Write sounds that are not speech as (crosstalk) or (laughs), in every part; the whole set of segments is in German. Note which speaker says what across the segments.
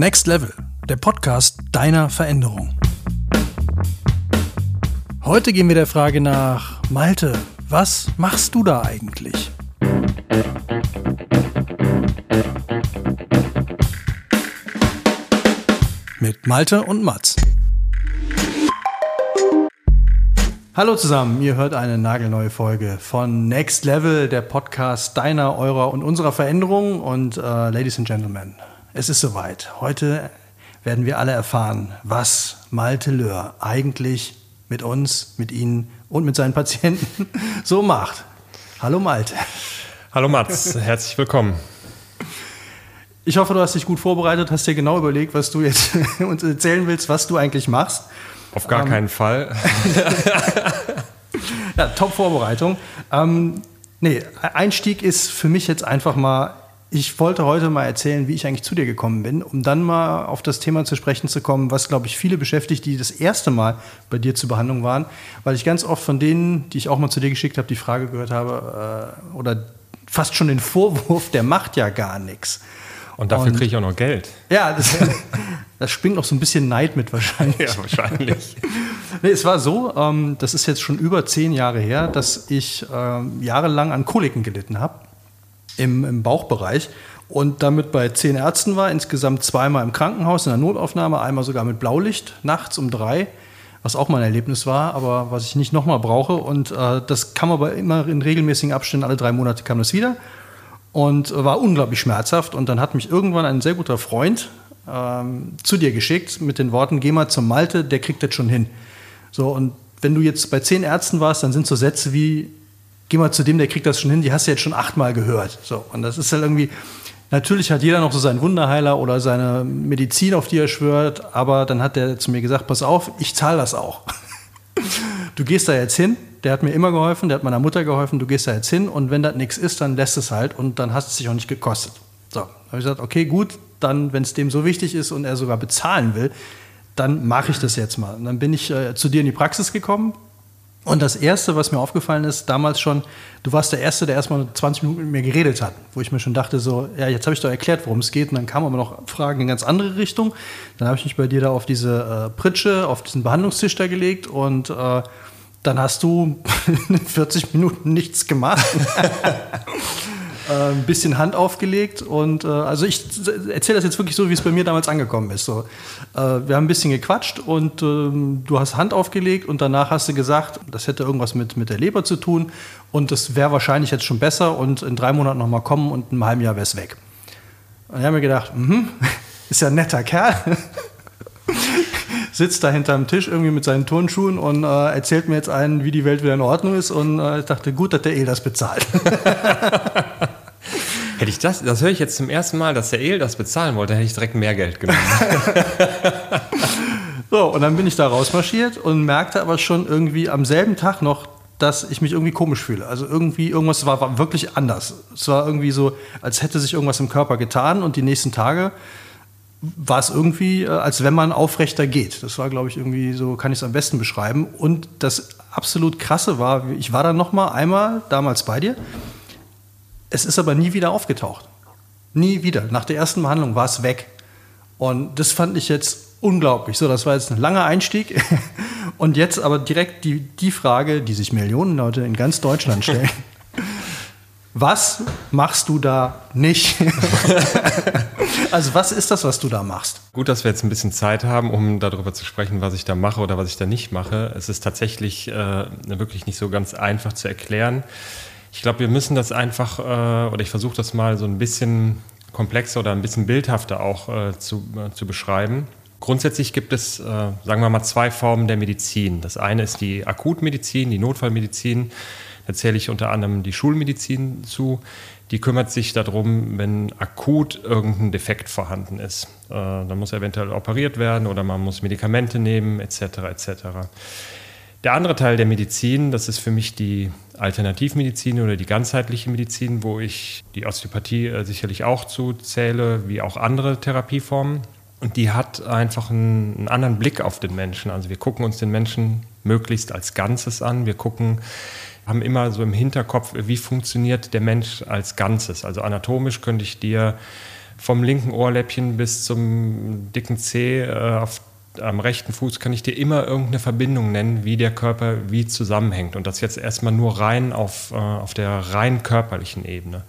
Speaker 1: Next Level, der Podcast deiner Veränderung. Heute gehen wir der Frage nach, Malte, was machst du da eigentlich? Mit Malte und Mats. Hallo zusammen, ihr hört eine nagelneue Folge von Next Level, der Podcast deiner, eurer und unserer Veränderung. Und äh, Ladies and Gentlemen, es ist soweit. Heute werden wir alle erfahren, was Malte Löhr eigentlich mit uns, mit Ihnen und mit seinen Patienten (laughs) so macht. Hallo Malte.
Speaker 2: Hallo Mats, herzlich willkommen.
Speaker 1: Ich hoffe, du hast dich gut vorbereitet, hast dir genau überlegt, was du jetzt (laughs) uns erzählen willst, was du eigentlich machst.
Speaker 2: Auf gar ähm, keinen Fall. (laughs)
Speaker 1: ja, Top-Vorbereitung. Ähm, nee, Einstieg ist für mich jetzt einfach mal ich wollte heute mal erzählen, wie ich eigentlich zu dir gekommen bin, um dann mal auf das Thema zu sprechen zu kommen, was, glaube ich, viele beschäftigt, die das erste Mal bei dir zur Behandlung waren, weil ich ganz oft von denen, die ich auch mal zu dir geschickt habe, die Frage gehört habe äh, oder fast schon den Vorwurf, der macht ja gar nichts.
Speaker 2: Und dafür kriege ich auch noch Geld.
Speaker 1: Ja, das, (laughs) das springt noch so ein bisschen Neid mit wahrscheinlich.
Speaker 2: Ja, wahrscheinlich. (laughs)
Speaker 1: nee, es war so, ähm, das ist jetzt schon über zehn Jahre her, dass ich ähm, jahrelang an Koliken gelitten habe im, im Bauchbereich und damit bei zehn Ärzten war, insgesamt zweimal im Krankenhaus in der Notaufnahme, einmal sogar mit Blaulicht nachts um drei, was auch mal ein Erlebnis war, aber was ich nicht nochmal brauche. Und äh, das kam aber immer in regelmäßigen Abständen, alle drei Monate kam das wieder und war unglaublich schmerzhaft. Und dann hat mich irgendwann ein sehr guter Freund ähm, zu dir geschickt mit den Worten, geh mal zum Malte, der kriegt das schon hin. So, und wenn du jetzt bei zehn Ärzten warst, dann sind so Sätze wie, geh mal zu dem, der kriegt das schon hin, die hast du jetzt schon achtmal gehört. So, und das ist halt irgendwie, natürlich hat jeder noch so seinen Wunderheiler oder seine Medizin, auf die er schwört, aber dann hat der zu mir gesagt, pass auf, ich zahle das auch. (laughs) Du gehst da jetzt hin, der hat mir immer geholfen, der hat meiner Mutter geholfen, du gehst da jetzt hin und wenn das nichts ist, dann lässt es halt und dann hast es sich auch nicht gekostet. So, habe ich gesagt, okay, gut, dann, wenn es dem so wichtig ist und er sogar bezahlen will, dann mache ich das jetzt mal. Und dann bin ich äh, zu dir in die Praxis gekommen, und das Erste, was mir aufgefallen ist, damals schon, du warst der Erste, der erstmal 20 Minuten mit mir geredet hat, wo ich mir schon dachte, so, ja, jetzt habe ich doch erklärt, worum es geht. Und dann kamen aber noch Fragen in ganz andere Richtung. Dann habe ich mich bei dir da auf diese äh, Pritsche, auf diesen Behandlungstisch da gelegt und äh, dann hast du (laughs) 40 Minuten nichts gemacht. (laughs) äh, ein bisschen Hand aufgelegt und äh, also ich erzähle das jetzt wirklich so, wie es bei mir damals angekommen ist. So, äh, wir haben ein bisschen gequatscht und ähm, du hast Hand aufgelegt und danach hast du gesagt, das hätte irgendwas mit, mit der Leber zu tun und das wäre wahrscheinlich jetzt schon besser und in drei Monaten nochmal kommen und in einem halben Jahr wäre es weg. Und ich habe mir gedacht, mh, (laughs) ist ja ein netter Kerl. (laughs) sitzt da hinterm Tisch irgendwie mit seinen Turnschuhen und äh, erzählt mir jetzt einen, wie die Welt wieder in Ordnung ist. Und äh, ich dachte, gut, dass der El das bezahlt. (laughs)
Speaker 2: Das, das höre ich jetzt zum ersten Mal, dass der El das bezahlen wollte, hätte ich direkt mehr Geld genommen. (laughs)
Speaker 1: so, und dann bin ich da rausmarschiert und merkte aber schon irgendwie am selben Tag noch, dass ich mich irgendwie komisch fühle. Also irgendwie, irgendwas war, war wirklich anders. Es war irgendwie so, als hätte sich irgendwas im Körper getan und die nächsten Tage war es irgendwie, äh, als wenn man aufrechter geht. Das war, glaube ich, irgendwie so, kann ich es am besten beschreiben. Und das absolut Krasse war, ich war dann noch mal einmal damals bei dir es ist aber nie wieder aufgetaucht. Nie wieder. Nach der ersten Behandlung war es weg. Und das fand ich jetzt unglaublich. So, das war jetzt ein langer Einstieg. (laughs) Und jetzt aber direkt die, die Frage, die sich Millionen Leute in ganz Deutschland stellen. (laughs) Was machst du da nicht? (laughs) also was ist das, was du da machst?
Speaker 2: Gut, dass wir jetzt ein bisschen Zeit haben, um darüber zu sprechen, was ich da mache oder was ich da nicht mache. Es ist tatsächlich äh, wirklich nicht so ganz einfach zu erklären. Ich glaube, wir müssen das einfach, äh, oder ich versuche das mal so ein bisschen komplexer oder ein bisschen bildhafter auch äh, zu, äh, zu beschreiben. Grundsätzlich gibt es, äh, sagen wir mal, zwei Formen der Medizin. Das eine ist die Akutmedizin, die Notfallmedizin. Da zähle ich unter anderem die Schulmedizin zu. Die kümmert sich darum, wenn akut irgendein Defekt vorhanden ist. Äh, dann muss eventuell operiert werden oder man muss Medikamente nehmen, etc. etc. Der andere Teil der Medizin, das ist für mich die Alternativmedizin oder die ganzheitliche Medizin, wo ich die Osteopathie äh, sicherlich auch zuzähle, wie auch andere Therapieformen. Und die hat einfach einen, einen, anderen Blick auf den Menschen. Also wir gucken uns den Menschen möglichst als Ganzes an. Wir gucken, haben immer so im Hinterkopf, wie funktioniert der Mensch als Ganzes. Also anatomisch könnte ich dir vom linken Ohrläppchen bis zum dicken Zeh äh, auf, am rechten Fuß kann ich dir immer irgendeine Verbindung nennen, wie der Körper wie zusammenhängt. Und das jetzt erstmal nur rein auf, äh, auf der rein körperlichen Ebene.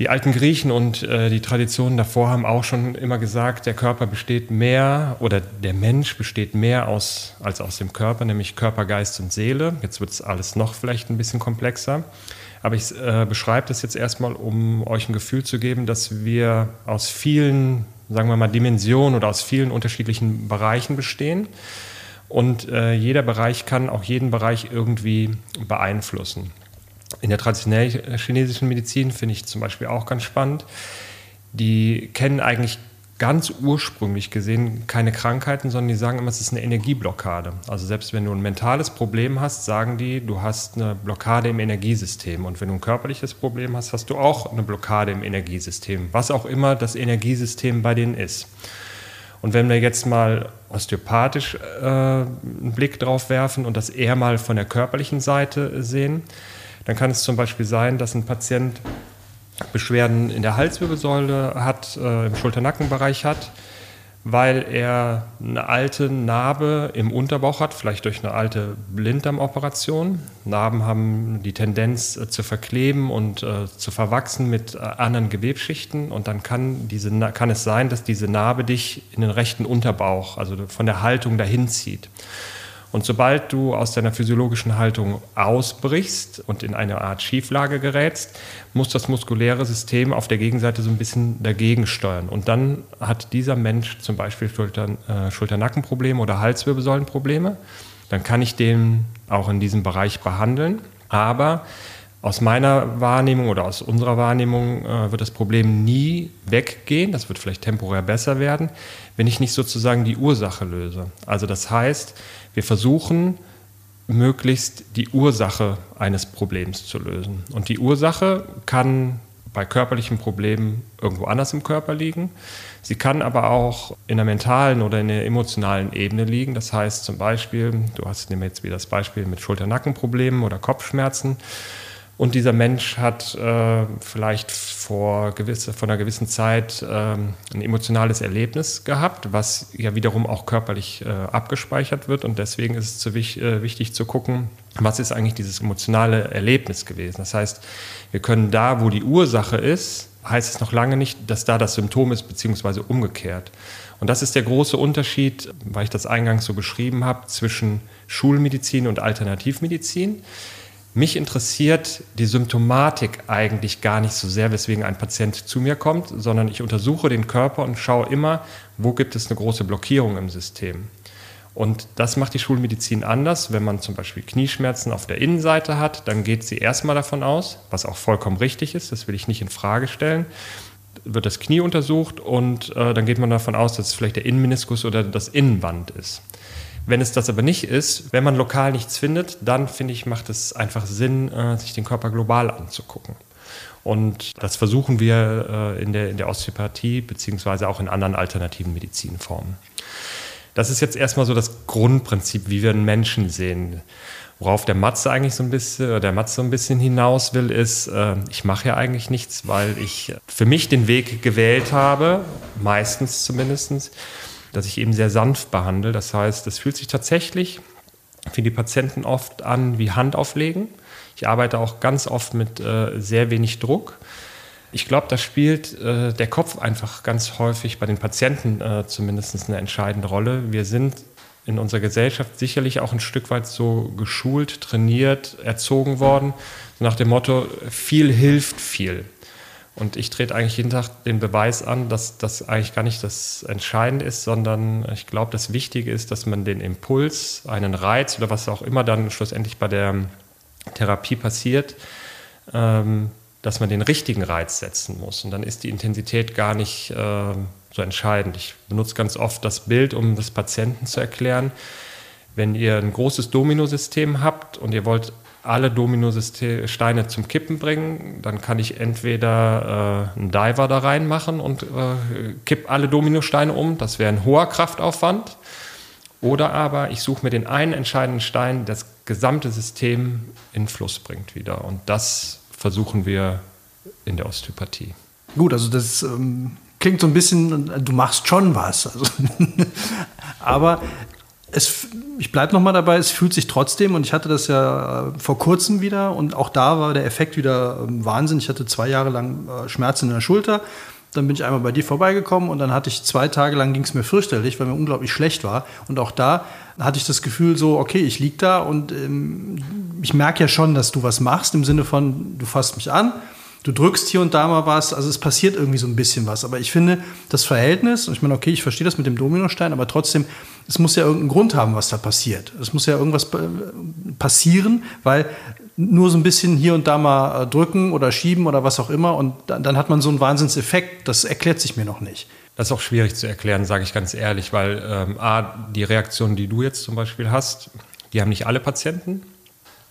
Speaker 2: Die alten Griechen und äh, die Traditionen davor haben auch schon immer gesagt, der Körper besteht mehr oder der Mensch besteht mehr aus, als aus dem Körper, nämlich Körper, Geist und Seele. Jetzt wird es alles noch vielleicht ein bisschen komplexer. Aber ich äh, beschreibe das jetzt erstmal, um euch ein Gefühl zu geben, dass wir aus vielen, sagen wir mal, Dimensionen oder aus vielen unterschiedlichen Bereichen bestehen. Und äh, jeder Bereich kann auch jeden Bereich irgendwie beeinflussen. In der traditionellen chinesischen Medizin finde ich zum Beispiel auch ganz spannend. Die kennen eigentlich ganz ursprünglich gesehen keine Krankheiten, sondern die sagen immer, es ist eine Energieblockade. Also selbst wenn du ein mentales Problem hast, sagen die, du hast eine Blockade im Energiesystem. Und wenn du ein körperliches Problem hast, hast du auch eine Blockade im Energiesystem, was auch immer das Energiesystem bei denen ist. Und wenn wir jetzt mal osteopathisch äh, einen Blick drauf werfen und das eher mal von der körperlichen Seite sehen, dann kann es zum Beispiel sein, dass ein Patient Beschwerden in der Halswirbelsäule hat, äh, im Schulter-Nackenbereich hat, weil er eine alte Narbe im Unterbauch hat, vielleicht durch eine alte Blinddarmoperation. Narben haben die Tendenz äh, zu verkleben und äh, zu verwachsen mit äh, anderen Gewebschichten und dann kann, diese, kann es sein, dass diese Narbe dich in den rechten Unterbauch, also von der Haltung dahin zieht. Und sobald du aus deiner physiologischen Haltung ausbrichst und in eine Art Schieflage gerätst, muss das muskuläre System auf der Gegenseite so ein bisschen dagegen steuern. Und dann hat dieser Mensch zum Beispiel Schultern, äh, Schulternackenprobleme oder Halswirbelsäulenprobleme. Dann kann ich den auch in diesem Bereich behandeln. Aber aus meiner Wahrnehmung oder aus unserer Wahrnehmung äh, wird das Problem nie weggehen. Das wird vielleicht temporär besser werden, wenn ich nicht sozusagen die Ursache löse. Also das heißt, wir versuchen möglichst die Ursache eines Problems zu lösen. Und die Ursache kann bei körperlichen Problemen irgendwo anders im Körper liegen. Sie kann aber auch in der mentalen oder in der emotionalen Ebene liegen. Das heißt zum Beispiel, du hast jetzt wieder das Beispiel mit Schulter-Nackenproblemen oder Kopfschmerzen. Und dieser Mensch hat äh, vielleicht vor, gewisse, vor einer gewissen Zeit ähm, ein emotionales Erlebnis gehabt, was ja wiederum auch körperlich äh, abgespeichert wird. Und deswegen ist es zu wich, äh, wichtig zu gucken, was ist eigentlich dieses emotionale Erlebnis gewesen. Das heißt, wir können da, wo die Ursache ist, heißt es noch lange nicht, dass da das Symptom ist, beziehungsweise umgekehrt. Und das ist der große Unterschied, weil ich das eingangs so beschrieben habe, zwischen Schulmedizin und Alternativmedizin. Mich interessiert die Symptomatik eigentlich gar nicht so sehr, weswegen ein Patient zu mir kommt, sondern ich untersuche den Körper und schaue immer, wo gibt es eine große Blockierung im System. Und das macht die Schulmedizin anders. Wenn man zum Beispiel Knieschmerzen auf der Innenseite hat, dann geht sie erstmal davon aus, was auch vollkommen richtig ist, das will ich nicht in Frage stellen, wird das Knie untersucht und äh, dann geht man davon aus, dass es vielleicht der Innenmeniskus oder das Innenband ist. Wenn es das aber nicht ist, wenn man lokal nichts findet, dann finde ich, macht es einfach Sinn, äh, sich den Körper global anzugucken. Und das versuchen wir äh, in, der, in der Osteopathie beziehungsweise auch in anderen alternativen Medizinformen. Das ist jetzt erstmal so das Grundprinzip, wie wir einen Menschen sehen. Worauf der Matze eigentlich so ein bisschen, der Matze ein bisschen hinaus will, ist, äh, ich mache ja eigentlich nichts, weil ich für mich den Weg gewählt habe, meistens zumindestens dass ich eben sehr sanft behandle. Das heißt, es fühlt sich tatsächlich für die Patienten oft an wie Handauflegen. Ich arbeite auch ganz oft mit äh, sehr wenig Druck. Ich glaube, da spielt äh, der Kopf einfach ganz häufig bei den Patienten äh, zumindest eine entscheidende Rolle. Wir sind in unserer Gesellschaft sicherlich auch ein Stück weit so geschult, trainiert, erzogen worden, nach dem Motto, viel hilft viel. Und ich trete eigentlich jeden Tag den Beweis an, dass das eigentlich gar nicht das Entscheidende ist, sondern ich glaube, das Wichtige ist, dass man den Impuls, einen Reiz oder was auch immer dann schlussendlich bei der Therapie passiert, ähm, dass man den richtigen Reiz setzen muss. Und dann ist die Intensität gar nicht äh, so entscheidend. Ich benutze ganz oft das Bild, um das Patienten zu erklären. Wenn ihr ein großes Dominosystem habt und ihr wollt alle Dominosteine zum Kippen bringen, dann kann ich entweder äh, einen Diver da reinmachen und äh, kipp alle Dominosteine um. Das wäre ein hoher Kraftaufwand. Oder aber ich suche mir den einen entscheidenden Stein, der das gesamte System in Fluss bringt wieder. Und das versuchen wir in der Osteopathie.
Speaker 1: Gut, also das ähm, klingt so ein bisschen, du machst schon was. Also (laughs) aber es, ich bleibe nochmal dabei, es fühlt sich trotzdem, und ich hatte das ja äh, vor kurzem wieder, und auch da war der Effekt wieder ähm, Wahnsinn. Ich hatte zwei Jahre lang äh, Schmerzen in der Schulter. Dann bin ich einmal bei dir vorbeigekommen und dann hatte ich zwei Tage lang ging es mir fürchterlich, weil mir unglaublich schlecht war. Und auch da hatte ich das Gefühl so, okay, ich liege da und ähm, ich merke ja schon, dass du was machst im Sinne von, du fasst mich an, du drückst hier und da mal was, also es passiert irgendwie so ein bisschen was. Aber ich finde, das Verhältnis, und ich meine, okay, ich verstehe das mit dem Dominostein, aber trotzdem, es muss ja irgendeinen Grund haben, was da passiert. Es muss ja irgendwas passieren, weil nur so ein bisschen hier und da mal äh, drücken oder schieben oder was auch immer und dann, hat man so einen Wahnsinnseffekt, das erklärt sich mir noch nicht.
Speaker 2: Das ist auch schwierig zu erklären, sage ich ganz ehrlich, weil ähm, A, die Reaktionen, die du jetzt zum Beispiel hast, die haben nicht alle Patienten.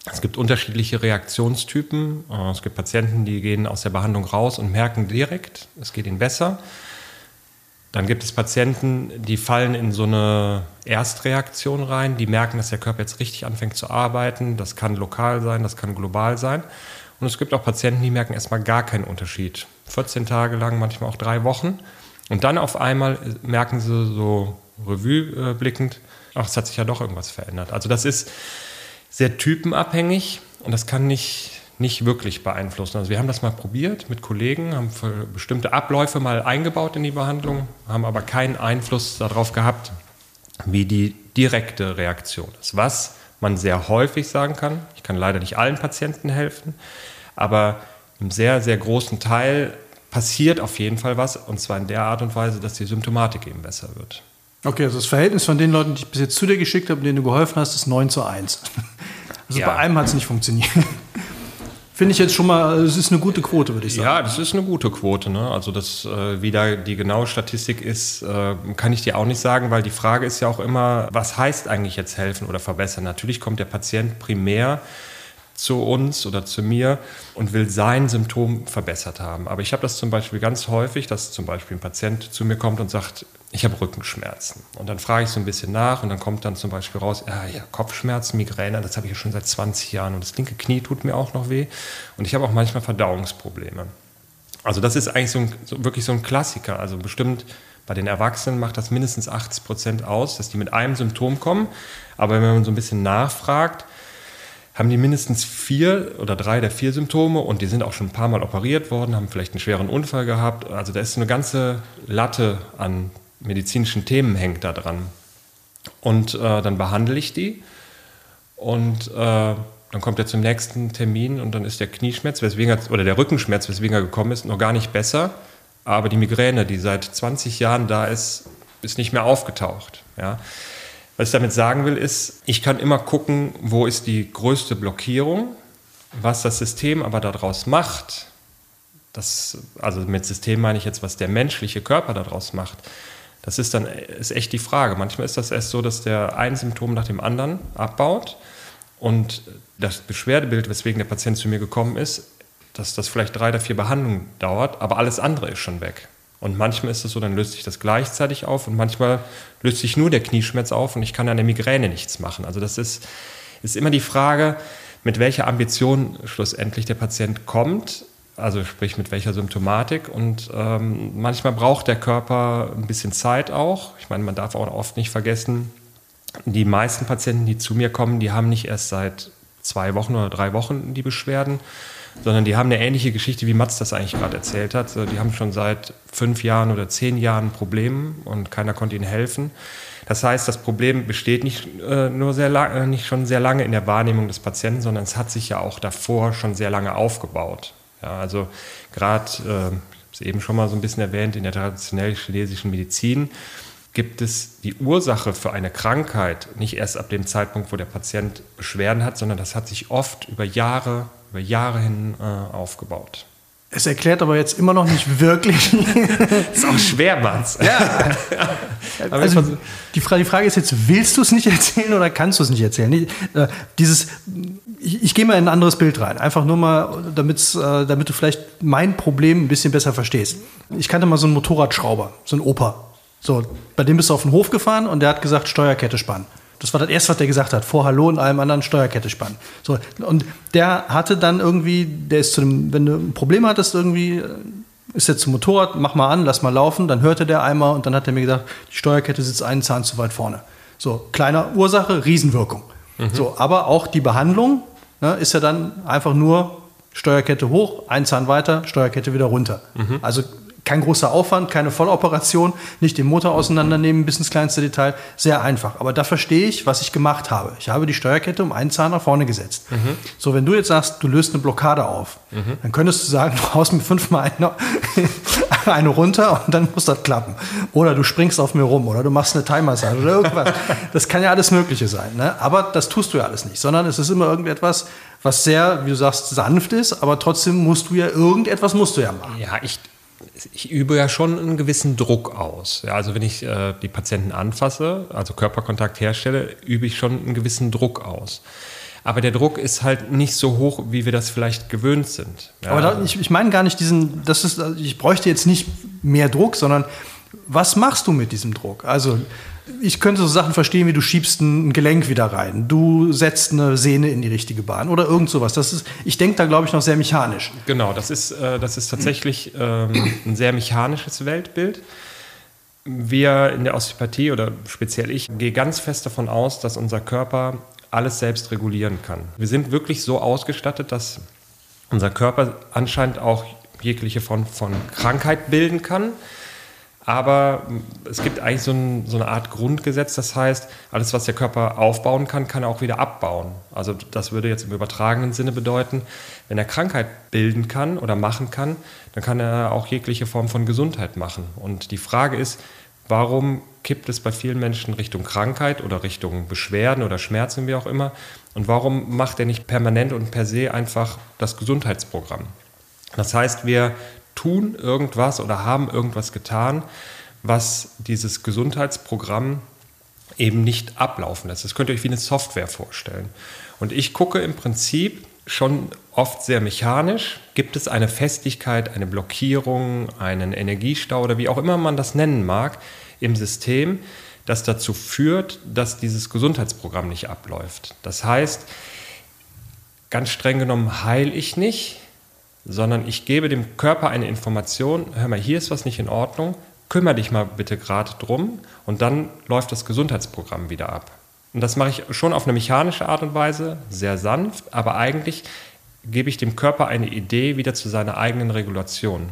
Speaker 2: Es gibt unterschiedliche Reaktionstypen. Äh, es gibt Patienten, die gehen aus der Behandlung raus und merken direkt, es geht ihnen besser. Dann gibt es Patienten, die fallen in so eine Erstreaktion rein, die merken, dass der Körper jetzt richtig anfängt zu arbeiten. Das kann lokal sein, das kann global sein. Und es gibt auch Patienten, die merken erstmal gar keinen Unterschied. 14 Tage lang, manchmal auch drei Wochen. Und dann auf einmal merken sie so Revue äh, blickend, ach, es hat sich ja doch irgendwas verändert. Also das ist sehr typenabhängig und das kann nicht nicht wirklich beeinflussen. Also wir haben das mal probiert mit Kollegen, haben bestimmte Abläufe mal eingebaut in die Behandlung, haben aber keinen Einfluss darauf gehabt, wie die direkte Reaktion ist. Was man sehr häufig sagen kann, ich kann leider nicht allen Patienten helfen, aber im sehr, sehr großen Teil passiert auf jeden Fall was und zwar in der Art und Weise, dass die Symptomatik eben besser wird.
Speaker 1: Okay, also das Verhältnis von den Leuten, die ich bis jetzt zu dir geschickt habe, denen du geholfen hast, ist 9 zu 1. (laughs) Also ja. bei einem hat es nicht funktioniert. (laughs) Finde ich jetzt schon mal, es ist eine gute Quote, würde ich sagen.
Speaker 2: Ja, das ist eine gute Quote. Ne? Also das, äh, wie da die genaue Statistik ist, äh, kann ich dir auch nicht sagen, weil die Frage ist ja auch immer, was heißt eigentlich jetzt helfen oder verbessern? Natürlich kommt der Patient primär zu uns oder zu mir und will sein Symptom verbessert haben. Aber ich habe das zum Beispiel ganz häufig, dass zum Beispiel ein Patient zu mir kommt und sagt, ich habe Rückenschmerzen. Und dann frage ich so ein bisschen nach und dann kommt dann zum Beispiel raus, ja, ja Kopfschmerzen, Migräne, das habe ich ja schon seit 20 Jahren und das linke Knie tut mir auch noch weh und ich habe auch manchmal Verdauungsprobleme. Also das ist eigentlich so, ein, so wirklich so ein Klassiker. Also bestimmt bei den Erwachsenen macht das mindestens 80 Prozent aus, dass die mit einem Symptom kommen. Aber wenn man so ein bisschen nachfragt, haben die mindestens vier oder drei der vier Symptome und die sind auch schon ein paar Mal operiert worden, haben vielleicht einen schweren Unfall gehabt. Also da ist eine ganze Latte an medizinischen Themen hängt da dran. Und äh, dann behandle ich die und äh, dann kommt er zum nächsten Termin und dann ist der Knieschmerz, weswegen er, oder der Rückenschmerz, weswegen er gekommen ist, noch gar nicht besser. Aber die Migräne, die seit 20 Jahren da ist, ist nicht mehr aufgetaucht. Ja. Was ich damit sagen will, ist, ich kann immer gucken, wo ist die größte Blockierung, was das System aber daraus macht. Das, also mit System meine ich jetzt, was der menschliche Körper daraus macht. Das ist dann ist echt die Frage. Manchmal ist das erst so, dass der ein Symptom nach dem anderen abbaut und das Beschwerdebild, weswegen der Patient zu mir gekommen ist, dass das vielleicht drei oder vier Behandlungen dauert, aber alles andere ist schon weg. Und manchmal ist es so, dann löst sich das gleichzeitig auf und manchmal löst sich nur der Knieschmerz auf und ich kann an der Migräne nichts machen. Also das ist, ist immer die Frage, mit welcher Ambition schlussendlich der Patient kommt, also sprich mit welcher Symptomatik. Und ähm, manchmal braucht der Körper ein bisschen Zeit auch. Ich meine, man darf auch oft nicht vergessen, die meisten Patienten, die zu mir kommen, die haben nicht erst seit zwei Wochen oder drei Wochen die Beschwerden, sondern die haben eine ähnliche Geschichte, wie Mats das eigentlich gerade erzählt hat. Die haben schon seit fünf Jahren oder zehn Jahren Probleme und keiner konnte ihnen helfen. Das heißt, das Problem besteht nicht äh, nur sehr lang, äh, nicht schon sehr lange in der Wahrnehmung des Patienten, sondern es hat sich ja auch davor schon sehr lange aufgebaut. Ja, also gerade, äh, ich habe es eben schon mal so ein bisschen erwähnt, in der traditionell chinesischen Medizin gibt es die Ursache für eine Krankheit nicht erst ab dem Zeitpunkt, wo der Patient Beschwerden hat, sondern das hat sich oft über Jahre, über Jahre hin äh, aufgebaut.
Speaker 1: Es erklärt aber jetzt immer noch nicht wirklich. (laughs)
Speaker 2: ist auch schwer, Mats. Ja. (laughs)
Speaker 1: also die, Frage, die Frage ist jetzt, willst du es nicht erzählen oder kannst du es nicht erzählen? Äh, dieses, ich, ich gehe mal in ein anderes Bild rein, einfach nur mal, damit's, äh, damit du vielleicht mein Problem ein bisschen besser verstehst. Ich kannte mal so einen Motorradschrauber, so einen Opa. So, bei dem bist du auf den Hof gefahren und der hat gesagt, Steuerkette spannen. Das war das erste, was der gesagt hat. Vor Hallo und allem anderen Steuerkette spannen. So, und der hatte dann irgendwie, der ist zu dem, wenn du ein Problem hattest, irgendwie, ist jetzt zum Motorrad, mach mal an, lass mal laufen. Dann hörte der einmal und dann hat er mir gesagt, die Steuerkette sitzt einen Zahn zu weit vorne. So, kleine Ursache, Riesenwirkung. Mhm. So, aber auch die Behandlung ne, ist ja dann einfach nur Steuerkette hoch, ein Zahn weiter, Steuerkette wieder runter. Mhm. Also kein großer Aufwand, keine Volloperation, nicht den Motor auseinandernehmen bis ins kleinste Detail, sehr einfach. Aber da verstehe ich, was ich gemacht habe. Ich habe die Steuerkette um einen Zahn nach vorne gesetzt. Mhm. So, wenn du jetzt sagst, du löst eine Blockade auf, mhm. dann könntest du sagen, (laughs) du haust mir fünfmal eine, (laughs) eine runter und dann muss das klappen. Oder du springst auf mir rum oder du machst eine Thai-Massage oder irgendwas. das kann ja alles Mögliche sein. Ne? Aber das tust du ja alles nicht, sondern es ist immer irgendetwas, was sehr, wie du sagst, sanft ist, aber trotzdem musst du ja irgendetwas musst du ja machen.
Speaker 2: Ja, ich, ich übe ja schon einen gewissen Druck aus. Ja, also wenn ich äh, die Patienten anfasse, also Körperkontakt herstelle, übe ich schon einen gewissen Druck aus. Aber der Druck ist halt nicht so hoch, wie wir das vielleicht gewöhnt sind.
Speaker 1: Ja. Aber da, ich, ich meine gar nicht diesen, das ist, ich bräuchte jetzt nicht mehr Druck, sondern was machst du mit diesem Druck? Also ich könnte so Sachen verstehen, wie du schiebst ein Gelenk wieder rein, du setzt eine Sehne in die richtige Bahn oder irgend sowas. Das ist, ich denke da, glaube ich, noch sehr mechanisch.
Speaker 2: Genau, das ist, äh, das ist tatsächlich ähm, ein sehr mechanisches Weltbild. Wir in der Osteopathie oder speziell ich gehe ganz fest davon aus, dass unser Körper alles selbst regulieren kann. Wir sind wirklich so ausgestattet, dass unser Körper anscheinend auch jegliche Form von Krankheit bilden kann aber es gibt eigentlich so, ein, so, eine Art Grundgesetz, das heißt, alles, was der Körper aufbauen kann, kann er auch wieder abbauen. Also das würde jetzt im übertragenen Sinne bedeuten, wenn er Krankheit bilden kann oder machen kann, dann kann er auch jegliche Form von Gesundheit machen. Und die Frage ist, warum kippt es bei vielen Menschen Richtung Krankheit oder Richtung Beschwerden oder Schmerzen, wie auch immer? Und warum macht er nicht permanent und per se einfach das Gesundheitsprogramm? Das heißt, wir tun irgendwas oder haben irgendwas getan, was dieses Gesundheitsprogramm eben nicht ablaufen lässt. Das könnt ihr euch wie eine Software vorstellen. Und ich gucke im Prinzip schon oft sehr mechanisch, gibt es eine Festigkeit, eine Blockierung, einen Energiestau oder wie auch immer man das nennen mag im System, das dazu führt, dass dieses Gesundheitsprogramm nicht abläuft. Das heißt, ganz streng genommen heile ich nicht, sondern ich gebe dem Körper eine Information, hör mal, hier ist was nicht in Ordnung, kümmere dich mal bitte gerade drum und dann läuft das Gesundheitsprogramm wieder ab. Und das mache ich schon auf eine mechanische Art und Weise, sehr sanft, aber eigentlich gebe ich dem Körper eine Idee wieder zu seiner eigenen Regulation.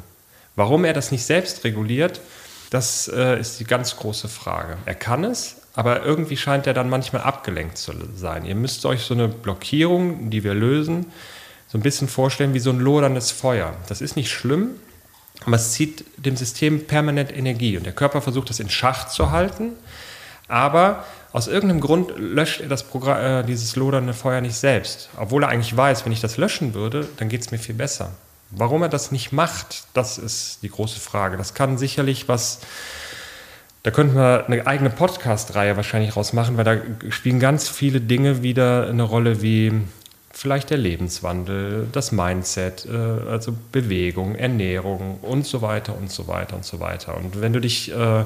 Speaker 2: Warum er das nicht selbst reguliert, das äh, ist die ganz große Frage. Er kann es, aber irgendwie scheint er dann manchmal abgelenkt zu sein. Ihr müsst euch so eine Blockierung, die wir lösen, so ein bisschen vorstellen wie so ein loderndes Feuer. Das ist nicht schlimm, aber es zieht dem System permanent Energie und der Körper versucht das in Schach zu halten, aber aus irgendeinem Grund löscht er das Programm, äh, dieses lodernde Feuer nicht selbst, obwohl er eigentlich weiß, wenn ich das löschen würde, dann geht es mir viel besser. Warum er das nicht macht, das ist die große Frage. Das kann sicherlich was da könnten wir eine eigene Podcast-Reihe wahrscheinlich rausmachen, weil da spielen ganz viele Dinge wieder eine Rolle wie vielleicht der Lebenswandel, das Mindset, äh, also Bewegung, Ernährung und so weiter und so weiter und so weiter. Und wenn du dich, äh,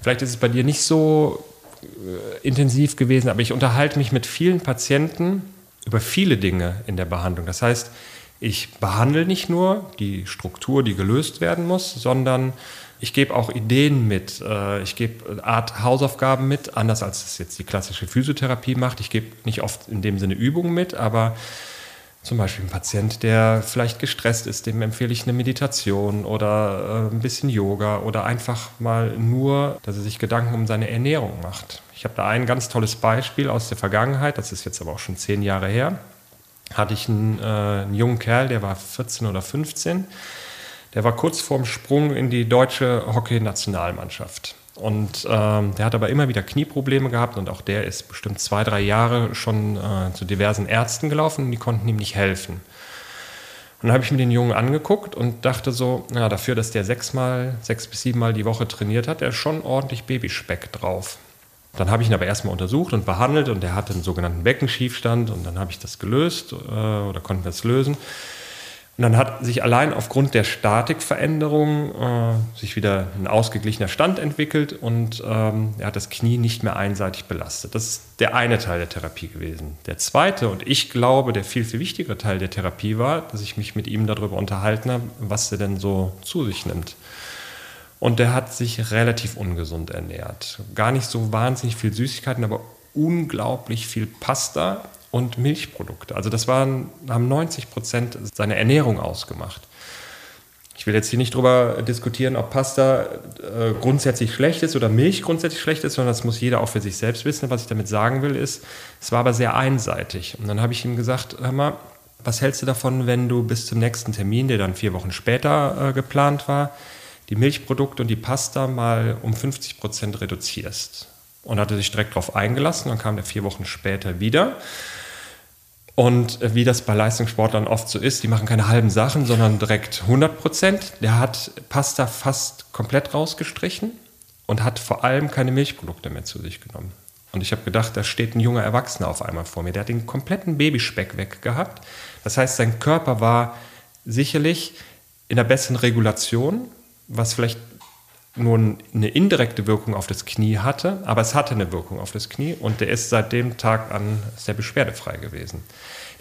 Speaker 2: vielleicht ist es bei dir nicht so äh, intensiv gewesen, aber ich unterhalte mich mit vielen Patienten über viele Dinge in der Behandlung. Das heißt, ich behandle nicht nur die Struktur, die gelöst werden muss, sondern ich gebe auch Ideen mit. Äh, ich gebe eine Art Hausaufgaben mit, anders als es jetzt die klassische Physiotherapie macht. Ich gebe nicht oft in dem Sinne Übungen mit, aber zum Beispiel ein Patient, der vielleicht gestresst ist, dem empfehle ich eine Meditation oder äh, ein bisschen Yoga oder einfach mal nur, dass er sich Gedanken um seine Ernährung macht. Ich habe da ein ganz tolles Beispiel aus der Vergangenheit, das ist jetzt aber auch schon zehn Jahre her. Hatte ich einen, äh, einen jungen Kerl, der war 14 oder 15 der war kurz vorm Sprung in die deutsche Hockey-Nationalmannschaft. Und ähm, der hat aber immer wieder Knieprobleme gehabt und auch der ist bestimmt zwei, drei Jahre schon äh, zu diversen Ärzten gelaufen und die konnten ihm nicht helfen. Und dann habe ich mir den Jungen angeguckt und dachte so, ja, dafür, dass der sechsmal, sechs bis siebenmal die Woche trainiert hat, der ist schon ordentlich Babyspeck drauf. Dann habe ich ihn aber erstmal untersucht und behandelt und er hatte einen sogenannten Beckenschiefstand und dann habe ich das gelöst äh, oder konnten wir es lösen. Und dann hat sich allein aufgrund der Statikveränderung äh, sich wieder ein ausgeglichener Stand entwickelt und ähm, er hat das Knie nicht mehr einseitig belastet. Das ist der eine Teil der Therapie gewesen. Der zweite und ich glaube, der viel, viel wichtigere Teil der Therapie war, dass ich mich mit ihm darüber unterhalten habe, was er denn so zu sich nimmt. Und der hat sich relativ ungesund ernährt. Gar nicht so wahnsinnig viel Süßigkeiten, aber unglaublich viel Pasta und Milchprodukte. Also das waren, haben 90 Prozent seiner Ernährung ausgemacht. Ich will jetzt hier nicht darüber diskutieren, ob Pasta äh, grundsätzlich schlecht ist oder Milch grundsätzlich schlecht ist, sondern das muss jeder auch für sich selbst wissen. Was ich damit sagen will, ist, es war aber sehr einseitig. Und dann habe ich ihm gesagt, hör mal, was hältst du davon, wenn du bis zum nächsten Termin, der dann vier Wochen später äh, geplant war, die Milchprodukte und die Pasta mal um 50 Prozent reduzierst? Und hatte sich direkt darauf eingelassen. Dann kam der vier Wochen später wieder und wie das bei Leistungssportlern oft so ist, die machen keine halben Sachen, sondern direkt 100 Prozent. Der hat Pasta fast komplett rausgestrichen und hat vor allem keine Milchprodukte mehr zu sich genommen. Und ich habe gedacht, da steht ein junger Erwachsener auf einmal vor mir. Der hat den kompletten Babyspeck weggehabt. Das heißt, sein Körper war sicherlich in der besseren Regulation, was vielleicht nur eine indirekte Wirkung auf das Knie hatte, aber es hatte eine Wirkung auf das Knie und der ist seit dem Tag an sehr beschwerdefrei gewesen.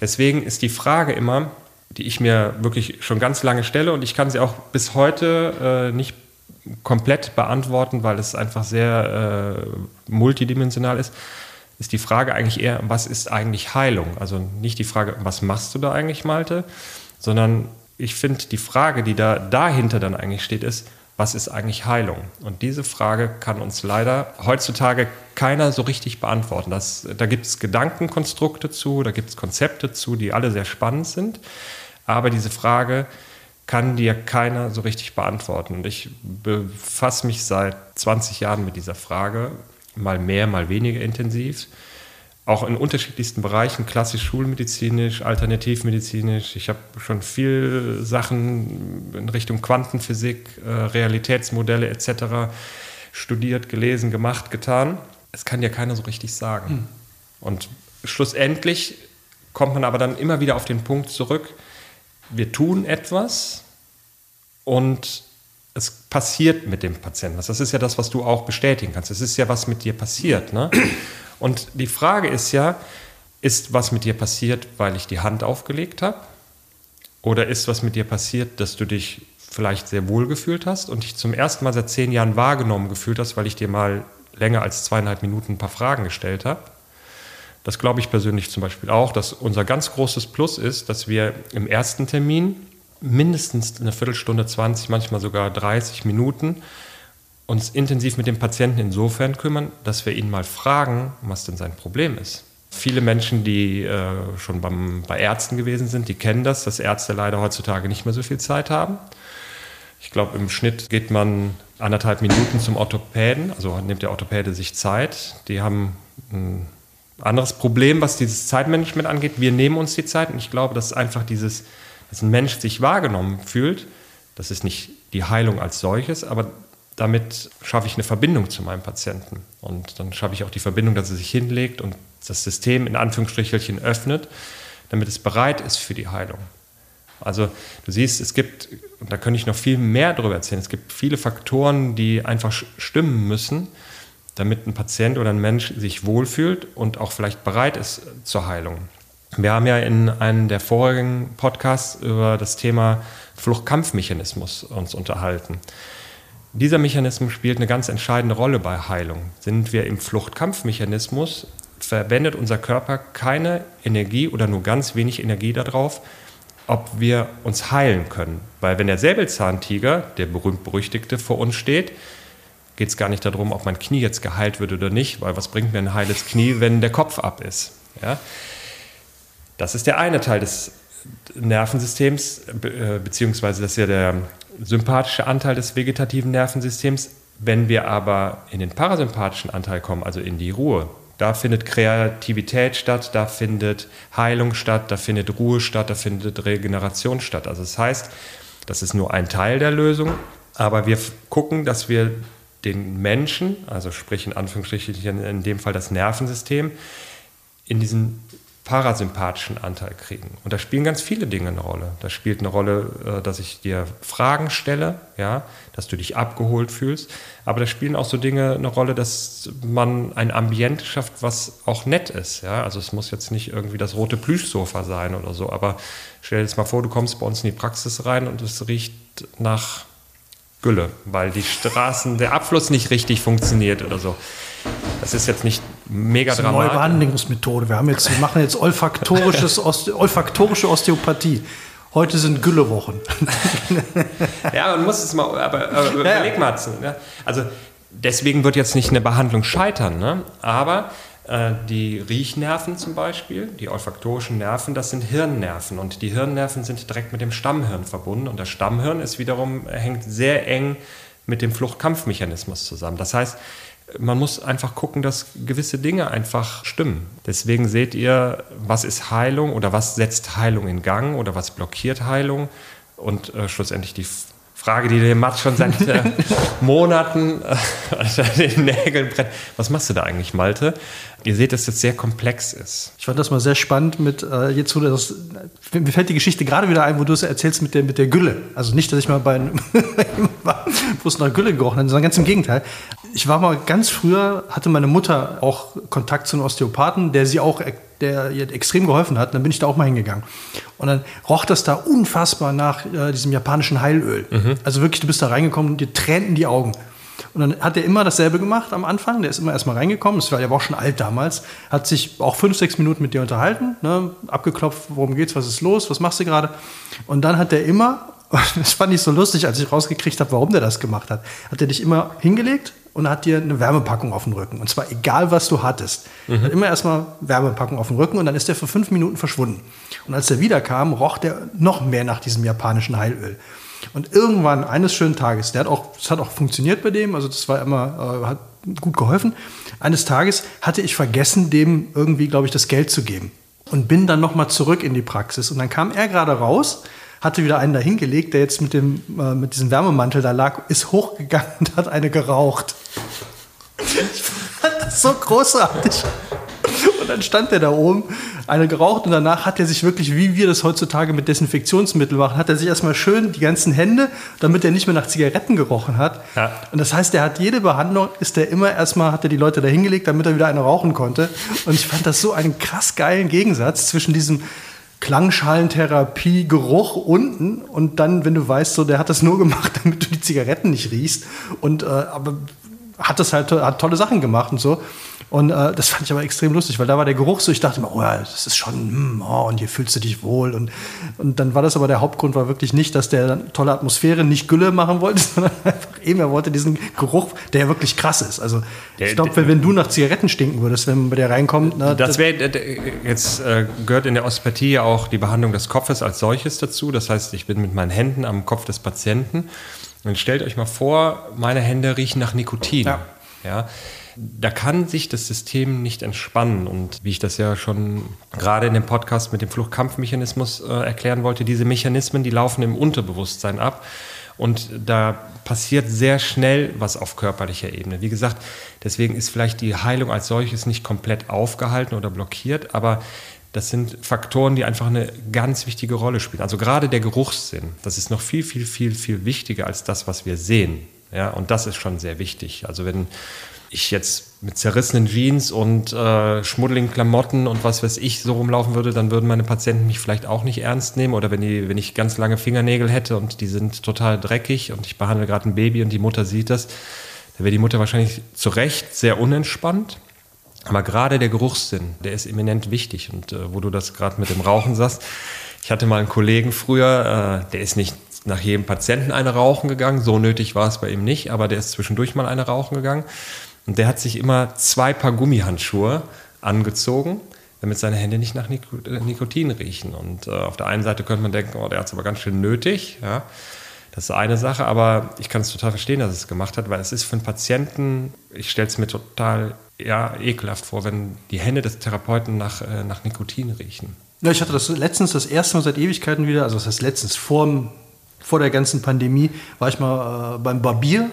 Speaker 2: Deswegen ist die Frage immer, die ich mir wirklich schon ganz lange stelle und ich kann sie auch bis heute äh, nicht komplett beantworten, weil es einfach sehr äh, multidimensional ist, ist die Frage eigentlich eher, was ist eigentlich Heilung? Also nicht die Frage, was machst du da eigentlich, Malte, sondern ich finde die Frage, die da dahinter dann eigentlich steht, ist, was ist eigentlich Heilung? Und diese Frage kann uns leider heutzutage keiner so richtig beantworten. Das, da gibt es Gedankenkonstrukte zu, da gibt es Konzepte zu, die alle sehr spannend sind. Aber diese Frage kann dir keiner so richtig beantworten. Und ich befasse mich seit 20 Jahren mit dieser Frage, mal mehr, mal weniger intensiv auch in unterschiedlichsten Bereichen, klassisch schulmedizinisch, alternativmedizinisch. Ich habe schon viel Sachen in Richtung Quantenphysik, äh, Realitätsmodelle etc. studiert, gelesen, gemacht, getan. Es kann dir keiner so richtig sagen. Hm. Und schlussendlich kommt man aber dann immer wieder auf den Punkt zurück, wir tun etwas und es passiert mit dem Patienten Das ist ja das, was du auch bestätigen kannst. Es ist ja was mit dir passiert. Ne? Und die Frage ist ja, ist was mit dir passiert, weil ich die Hand aufgelegt habe? Oder ist was mit dir passiert, dass du dich vielleicht sehr wohl gefühlt hast und dich zum ersten Mal seit zehn Jahren wahrgenommen gefühlt hast, weil ich dir mal länger als zweieinhalb Minuten ein paar Fragen gestellt habe? Das glaube ich persönlich zum Beispiel auch, dass unser ganz großes Plus ist, dass wir im ersten Termin mindestens eine Viertelstunde, 20, manchmal sogar 30 Minuten uns intensiv mit dem Patienten insofern kümmern, dass wir ihn mal fragen, was denn sein Problem ist. Viele Menschen, die äh, schon beim, bei Ärzten gewesen sind, die kennen das, dass Ärzte leider heutzutage nicht mehr so viel Zeit haben. Ich glaube, im Schnitt geht man anderthalb Minuten zum Orthopäden, also nimmt der Orthopäde sich Zeit. Die haben ein anderes Problem, was dieses Zeitmanagement angeht. Wir nehmen uns die Zeit und ich glaube, dass einfach dieses, dass ein Mensch sich wahrgenommen fühlt, das ist nicht die Heilung als solches, aber damit schaffe ich eine Verbindung zu meinem Patienten. Und dann schaffe ich auch die Verbindung, dass er sich hinlegt und das System in Anführungsstrichelchen öffnet, damit es bereit ist für die Heilung. Also du siehst, es gibt, und da könnte ich noch viel mehr darüber erzählen, es gibt viele Faktoren, die einfach stimmen müssen, damit ein Patient oder ein Mensch sich wohlfühlt und auch vielleicht bereit ist zur Heilung. Wir haben ja in einem der vorigen Podcasts über das Thema Fluchtkampfmechanismus uns unterhalten. Dieser Mechanismus spielt eine ganz entscheidende Rolle bei Heilung. Sind wir im Fluchtkampfmechanismus, verwendet unser Körper keine Energie oder nur ganz wenig Energie darauf, ob wir uns heilen können. Weil wenn der Säbelzahntiger, der berühmt-berüchtigte, vor uns steht, geht es gar nicht darum, ob mein Knie jetzt geheilt wird oder nicht, weil was bringt mir ein heiles Knie, wenn der Kopf ab ist? Ja? Das ist der eine Teil des Nervensystems, äh, beziehungsweise das ist ja der sympathische Anteil des vegetativen Nervensystems. Wenn wir aber in den parasympathischen Anteil kommen, also in die Ruhe, da findet Kreativität statt, da findet Heilung statt, da findet Ruhe statt, da findet Regeneration statt. Also das heißt, das ist nur ein Teil der Lösung, aber wir gucken, dass wir den Menschen, also sprich in Anführungsstrichen in dem Fall das Nervensystem, in diesen parasympathischen Anteil kriegen. Und da spielen ganz viele Dinge eine Rolle. Da spielt eine Rolle, äh, dass ich dir Fragen stelle, ja, dass du dich abgeholt fühlst. Aber da spielen auch so Dinge eine Rolle, dass man ein Ambiente schafft, was auch nett ist. Ja. Also es muss jetzt nicht irgendwie das rote Plüschsofa sein oder so. Aber stell dir jetzt mal vor, du kommst bei uns in die Praxis rein und es riecht nach Gülle, weil die Straßen, der Abfluss nicht richtig funktioniert oder so. Das ist jetzt nicht mega das ist
Speaker 1: eine dramatisch. Neue Behandlungsmethode. Wir haben jetzt, wir machen jetzt olfaktorisches, (laughs) olfaktorische Osteopathie. Heute sind Güllewochen. (laughs)
Speaker 2: ja, man muss es mal, aber, aber ja, überleg mal. Ne? Also deswegen wird jetzt nicht eine Behandlung scheitern, ne? aber äh, die Riechnerven zum Beispiel, die olfaktorischen Nerven, das sind Hirnnerven und die Hirnnerven sind direkt mit dem Stammhirn verbunden und das Stammhirn ist wiederum hängt sehr eng mit dem Fluchtkampfmechanismus zusammen. Das heißt, man muss einfach gucken, dass gewisse Dinge einfach stimmen. Deswegen seht ihr, was ist Heilung oder was setzt Heilung in Gang oder was blockiert Heilung und äh, schlussendlich die Frage, die dem Matt schon seit äh, (laughs) Monaten äh, den Nägeln brennt. Was machst du da eigentlich, Malte? Ihr seht, dass das sehr komplex ist.
Speaker 1: Ich fand das mal sehr spannend mit, äh, jetzt wo das, mir fällt die Geschichte gerade wieder ein, wo du es erzählst mit der, mit der Gülle. Also nicht, dass ich mal bei einem (laughs) wo es nach Gülle gerochen hat, sondern ganz im Gegenteil. Ich war mal ganz früher, hatte meine Mutter auch Kontakt zu einem Osteopathen, der sie auch der ihr extrem geholfen hat. Und dann bin ich da auch mal hingegangen. Und dann roch das da unfassbar nach äh, diesem japanischen Heilöl. Mhm. Also wirklich, du bist da reingekommen und dir tränten die Augen. Und dann hat er immer dasselbe gemacht am Anfang. Der ist immer erstmal reingekommen. Das war ja auch schon alt damals. Hat sich auch fünf, sechs Minuten mit dir unterhalten. Ne? Abgeklopft, worum geht's, was ist los, was machst du gerade? Und dann hat er immer, das fand ich so lustig, als ich rausgekriegt habe, warum der das gemacht hat, hat er dich immer hingelegt und hat dir eine Wärmepackung auf den Rücken. Und zwar egal, was du hattest. Mhm. Hat immer erstmal Wärmepackung auf den Rücken und dann ist der für fünf Minuten verschwunden. Und als er wiederkam, roch der noch mehr nach diesem japanischen Heilöl. Und irgendwann eines schönen Tages, der hat auch, das hat auch funktioniert bei dem, also das war immer, äh, hat gut geholfen. Eines Tages hatte ich vergessen, dem irgendwie, glaube ich, das Geld zu geben. Und bin dann nochmal zurück in die Praxis. Und dann kam er gerade raus, hatte wieder einen da hingelegt, der jetzt mit, dem, äh, mit diesem Wärmemantel da lag, ist hochgegangen und hat eine geraucht. Ich fand das so großartig. Und dann stand er da oben, eine geraucht und danach hat er sich wirklich, wie wir das heutzutage mit Desinfektionsmittel machen, hat er sich erstmal schön die ganzen Hände, damit er nicht mehr nach Zigaretten gerochen hat. Ja. Und das heißt, er hat jede Behandlung, ist er immer erstmal, hat er die Leute da hingelegt, damit er wieder eine rauchen konnte. Und ich fand das so einen krass geilen Gegensatz zwischen diesem Klangschalentherapie, Geruch unten. Und dann, wenn du weißt, so der hat das nur gemacht, (laughs) damit du die Zigaretten nicht riechst. Und äh, aber hat das halt hat tolle Sachen gemacht und so. Und äh, das fand ich aber extrem lustig, weil da war der Geruch so, ich dachte mir, oh ja, das ist schon, hm, oh, und hier fühlst du dich wohl. Und, und dann war das aber der Hauptgrund, war wirklich nicht, dass der tolle Atmosphäre nicht Gülle machen wollte, (laughs) sondern einfach eben, er wollte diesen Geruch, der ja wirklich krass ist. Also ich glaube, wenn, du nach Zigaretten stinken würdest, wenn man bei dir reinkommt.
Speaker 2: Na, das wäre, jetzt äh, gehört in der Osteopathie ja auch die Behandlung des Kopfes als solches dazu. Das heißt, ich bin mit meinen Händen am Kopf des Patienten. Und stellt euch mal vor, meine Hände riechen nach Nikotin. Ja. ja da kann sich das System nicht entspannen. Und wie ich das ja schon gerade in dem Podcast mit dem Fluchtkampfmechanismus äh, erklären wollte, diese Mechanismen, die laufen im Unterbewusstsein ab. Und da passiert sehr schnell was auf körperlicher Ebene. Wie gesagt, deswegen ist vielleicht die Heilung als solches nicht komplett aufgehalten oder blockiert, aber das sind Faktoren, die einfach eine ganz wichtige Rolle spielen. Also gerade der Geruchssinn, das ist noch viel, viel, viel, viel wichtiger als das, was wir sehen. Ja, und das ist schon sehr wichtig. Also wenn ich jetzt mit zerrissenen Jeans und äh, schmuddeligen Klamotten und was weiß ich so rumlaufen würde, dann würden meine Patienten mich vielleicht auch nicht ernst nehmen. Oder wenn, die, wenn ich ganz lange Fingernägel hätte und die sind total dreckig und ich behandle gerade ein Baby und die Mutter sieht das, dann wäre die Mutter wahrscheinlich zu Recht sehr unentspannt. Aber gerade der Geruchssinn, der ist eminent wichtig. Und äh, wo du das gerade mit dem Rauchen sagst, ich hatte mal einen Kollegen früher, äh, der ist nicht nach jedem Patienten eine rauchen gegangen, so nötig war es bei ihm nicht, aber der ist zwischendurch mal eine rauchen gegangen. Und der hat sich immer zwei Paar Gummihandschuhe angezogen, damit seine Hände nicht nach äh, Nikotin riechen. Und äh, auf der einen Seite könnte man denken, oh, der hat es aber ganz schön nötig. Ja. Das ist eine Sache, aber ich kann es total verstehen, dass er es gemacht hat, weil es ist für einen Patienten, ich stelle es mir total ja, ekelhaft vor, wenn die Hände des Therapeuten nach, äh, nach Nikotin riechen.
Speaker 1: Ja, ich hatte das letztens das erste Mal seit Ewigkeiten wieder, also das heißt letztens vor, vor der ganzen Pandemie, war ich mal äh, beim Barbier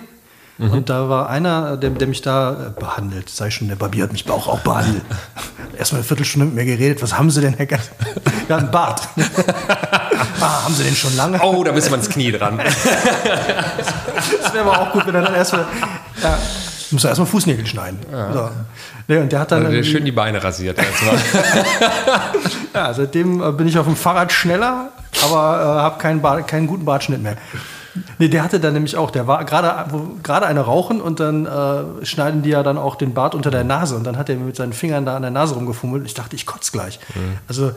Speaker 1: Mhm. Und da war einer, der, der mich da äh, behandelt, sei schon, der Barbier hat mich auch, auch behandelt. (laughs) Erstmal eine Viertelstunde mit mir geredet. Was haben Sie denn, Herr Gast? (laughs) Ja, ein Bart. (laughs) ah, haben Sie den schon lange?
Speaker 2: Oh, da müssen wir ins Knie dran.
Speaker 1: das wäre aber auch gut, wenn er dann erstmal. Ja, muss er erstmal Fußnägel schneiden. Ja. So.
Speaker 2: Nee, und der hat dann. Also der schön die Beine rasiert.
Speaker 1: ja, seitdem äh, bin ich auf dem Fahrrad schneller, aber äh, habe keinen, keinen guten Bartschnitt mehr. Nee, der hatte dann nämlich auch, der war gerade eine rauchen und dann äh, schneiden die ja dann auch den Bart unter der Nase und dann hat er mit seinen Fingern da an der Nase rumgefummelt. Ich dachte, ich kotze gleich. Mhm. Also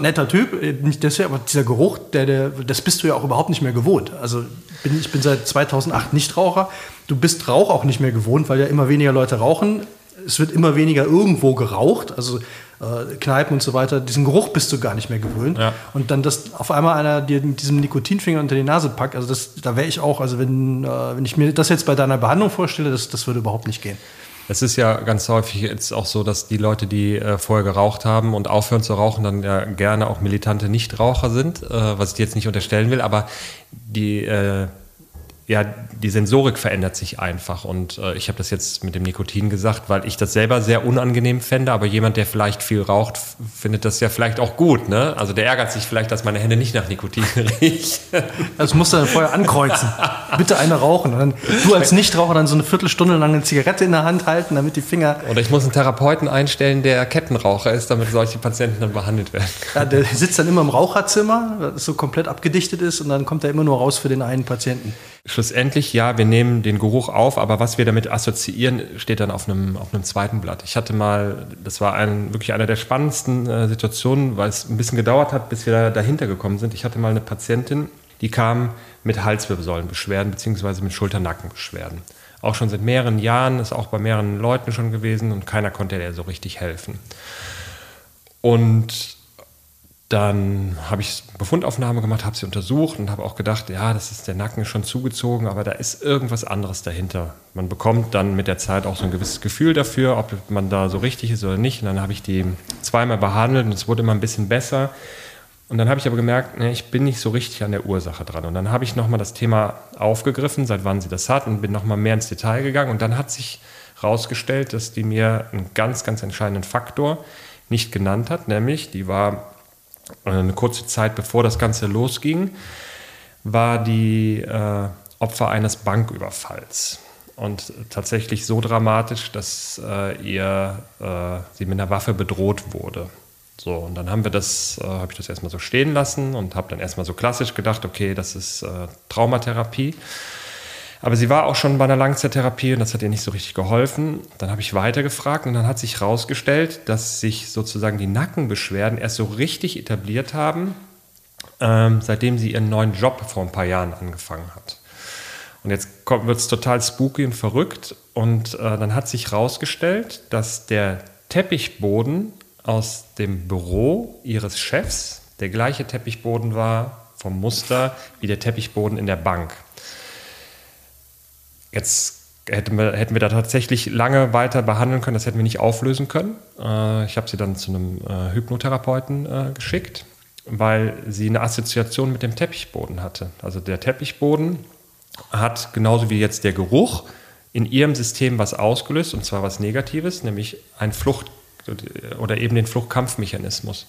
Speaker 1: netter Typ, äh, nicht deswegen, aber dieser Geruch, der, der, das bist du ja auch überhaupt nicht mehr gewohnt. Also bin, ich bin seit 2008 Nichtraucher. Du bist Rauch auch nicht mehr gewohnt, weil ja immer weniger Leute rauchen. Es wird immer weniger irgendwo geraucht. Also äh, Kneipen und so weiter, diesen Geruch bist du gar nicht mehr gewöhnt. Ja. Und dann, dass auf einmal einer dir mit diesem Nikotinfinger unter die Nase packt, also das, da wäre ich auch, also wenn, äh, wenn ich mir das jetzt bei deiner Behandlung vorstelle, das, das würde überhaupt nicht gehen.
Speaker 2: Es ist ja ganz häufig jetzt auch so, dass die Leute, die äh, vorher geraucht haben und aufhören zu rauchen, dann ja gerne auch militante Nichtraucher sind, äh, was ich dir jetzt nicht unterstellen will, aber die äh, ja, die Sensorik verändert sich einfach. Und äh, ich habe das jetzt mit dem Nikotin gesagt, weil ich das selber sehr unangenehm fände. Aber jemand, der vielleicht viel raucht, findet das ja vielleicht auch gut. Ne? Also der ärgert sich vielleicht, dass meine Hände nicht nach Nikotin (laughs) riechen.
Speaker 1: Das musst du dann vorher ankreuzen. Bitte eine rauchen. Und dann, du als Nichtraucher dann so eine Viertelstunde lang eine Zigarette in der Hand halten, damit die Finger.
Speaker 2: Oder ich muss einen Therapeuten einstellen, der Kettenraucher ist, damit solche Patienten dann behandelt werden.
Speaker 1: Ja, der sitzt dann immer im Raucherzimmer, das so komplett abgedichtet ist, und dann kommt er immer nur raus für den einen Patienten
Speaker 2: schlussendlich, ja, wir nehmen den Geruch auf, aber was wir damit assoziieren, steht dann auf einem, auf einem zweiten Blatt. Ich hatte mal, das war ein, wirklich eine der spannendsten äh, Situationen, weil es ein bisschen gedauert hat, bis wir da, dahinter gekommen sind. Ich hatte mal eine Patientin, die kam mit Halswirbelsäulenbeschwerden beziehungsweise mit Schulternackenbeschwerden. Auch schon seit mehreren Jahren, ist auch bei mehreren Leuten schon gewesen und keiner konnte ihr so richtig helfen. Und dann habe ich Befundaufnahme gemacht, habe sie untersucht und habe auch gedacht, ja, das ist der Nacken schon zugezogen, aber da ist irgendwas anderes dahinter. Man bekommt dann mit der Zeit auch so ein gewisses Gefühl dafür, ob man da so richtig ist oder nicht. Und dann habe ich die zweimal behandelt und es wurde immer ein bisschen besser. Und dann habe ich aber gemerkt, nee, ich bin nicht so richtig an der Ursache dran. Und dann habe ich nochmal das Thema aufgegriffen, seit wann sie das hat und bin nochmal mehr ins Detail gegangen. Und dann hat sich herausgestellt, dass die mir einen ganz, ganz entscheidenden Faktor nicht genannt hat, nämlich die war eine kurze Zeit bevor das Ganze losging, war die äh, Opfer eines Banküberfalls. Und tatsächlich so dramatisch, dass äh, ihr, äh, sie mit einer Waffe bedroht wurde. So, und dann haben wir das, äh, habe ich das erstmal so stehen lassen und habe dann erstmal so klassisch gedacht, okay, das ist äh, Traumatherapie. Aber sie war auch schon bei einer Langzeittherapie und das hat ihr nicht so richtig geholfen. Dann habe ich weitergefragt und dann hat sich herausgestellt, dass sich sozusagen die Nackenbeschwerden erst so richtig etabliert haben, ähm, seitdem sie ihren neuen Job vor ein paar Jahren angefangen hat. Und jetzt wird es total spooky und verrückt. Und äh, dann hat sich herausgestellt, dass der Teppichboden aus dem Büro ihres Chefs der gleiche Teppichboden war vom Muster wie der Teppichboden in der Bank. Jetzt hätten wir, hätten wir da tatsächlich lange weiter behandeln können, das hätten wir nicht auflösen können. Äh, ich habe sie dann zu einem äh, Hypnotherapeuten äh, geschickt, weil sie eine Assoziation mit dem Teppichboden hatte. Also der Teppichboden hat genauso wie jetzt der Geruch in ihrem System was ausgelöst, und zwar was Negatives, nämlich ein Flucht- oder eben den Fluchtkampfmechanismus.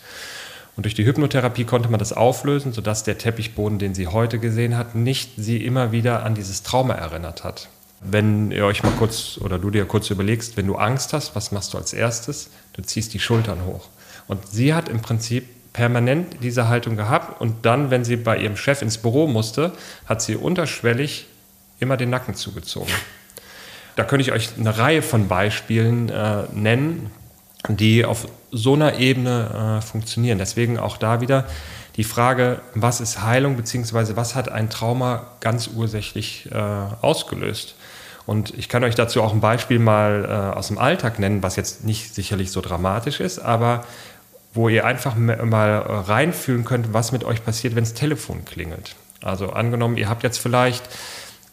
Speaker 2: Und durch die Hypnotherapie konnte man das auflösen, sodass der Teppichboden, den sie heute gesehen hat, nicht sie immer wieder an dieses Trauma erinnert hat. Wenn ihr euch mal kurz oder du dir kurz überlegst, wenn du Angst hast, was machst du als erstes? Du ziehst die Schultern hoch. Und sie hat im Prinzip permanent diese Haltung gehabt und dann, wenn sie bei ihrem Chef ins Büro musste, hat sie unterschwellig immer den Nacken zugezogen. Da könnte ich euch eine Reihe von Beispielen äh, nennen, die auf so einer Ebene äh, funktionieren. Deswegen auch da wieder die Frage, was ist Heilung, beziehungsweise was hat ein Trauma ganz ursächlich äh, ausgelöst. Und ich kann euch dazu auch ein Beispiel mal äh, aus dem Alltag nennen, was jetzt nicht sicherlich so dramatisch ist, aber wo ihr einfach mal reinfühlen könnt, was mit euch passiert, wenn das Telefon klingelt. Also angenommen, ihr habt jetzt vielleicht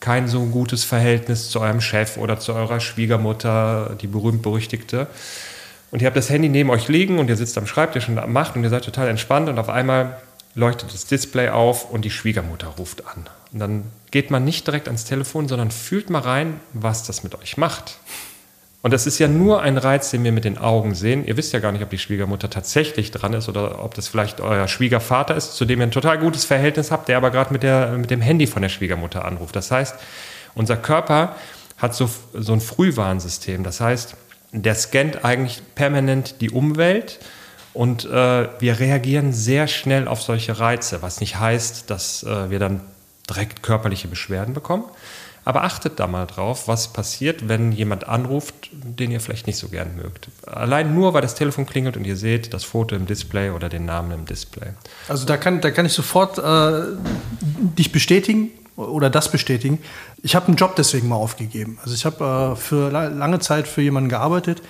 Speaker 2: kein so gutes Verhältnis zu eurem Chef oder zu eurer Schwiegermutter, die berühmt-berüchtigte. Und ihr habt das Handy neben euch liegen und ihr sitzt am Schreibtisch und macht und ihr seid total entspannt und auf einmal leuchtet das Display auf und die Schwiegermutter ruft an. Und dann geht man nicht direkt ans Telefon, sondern fühlt mal rein, was das mit euch macht. Und das ist ja nur ein Reiz, den wir mit den Augen sehen. Ihr wisst ja gar nicht, ob die Schwiegermutter tatsächlich dran ist oder ob das vielleicht euer Schwiegervater ist, zu dem ihr ein total gutes Verhältnis habt, der aber gerade mit, mit dem Handy von der Schwiegermutter anruft. Das heißt, unser Körper hat so, so ein Frühwarnsystem. Das heißt, der scannt eigentlich permanent die Umwelt und äh, wir reagieren sehr schnell auf solche Reize, was nicht heißt, dass äh, wir dann direkt körperliche Beschwerden bekommen. Aber achtet da mal drauf, was passiert, wenn jemand anruft, den ihr vielleicht nicht so gern mögt. Allein nur, weil das Telefon klingelt und ihr seht das Foto im Display oder den Namen im Display.
Speaker 1: Also da kann, da kann ich sofort äh, dich bestätigen oder das bestätigen. Ich habe einen Job deswegen mal aufgegeben. Also ich habe äh, für lange Zeit für jemanden gearbeitet,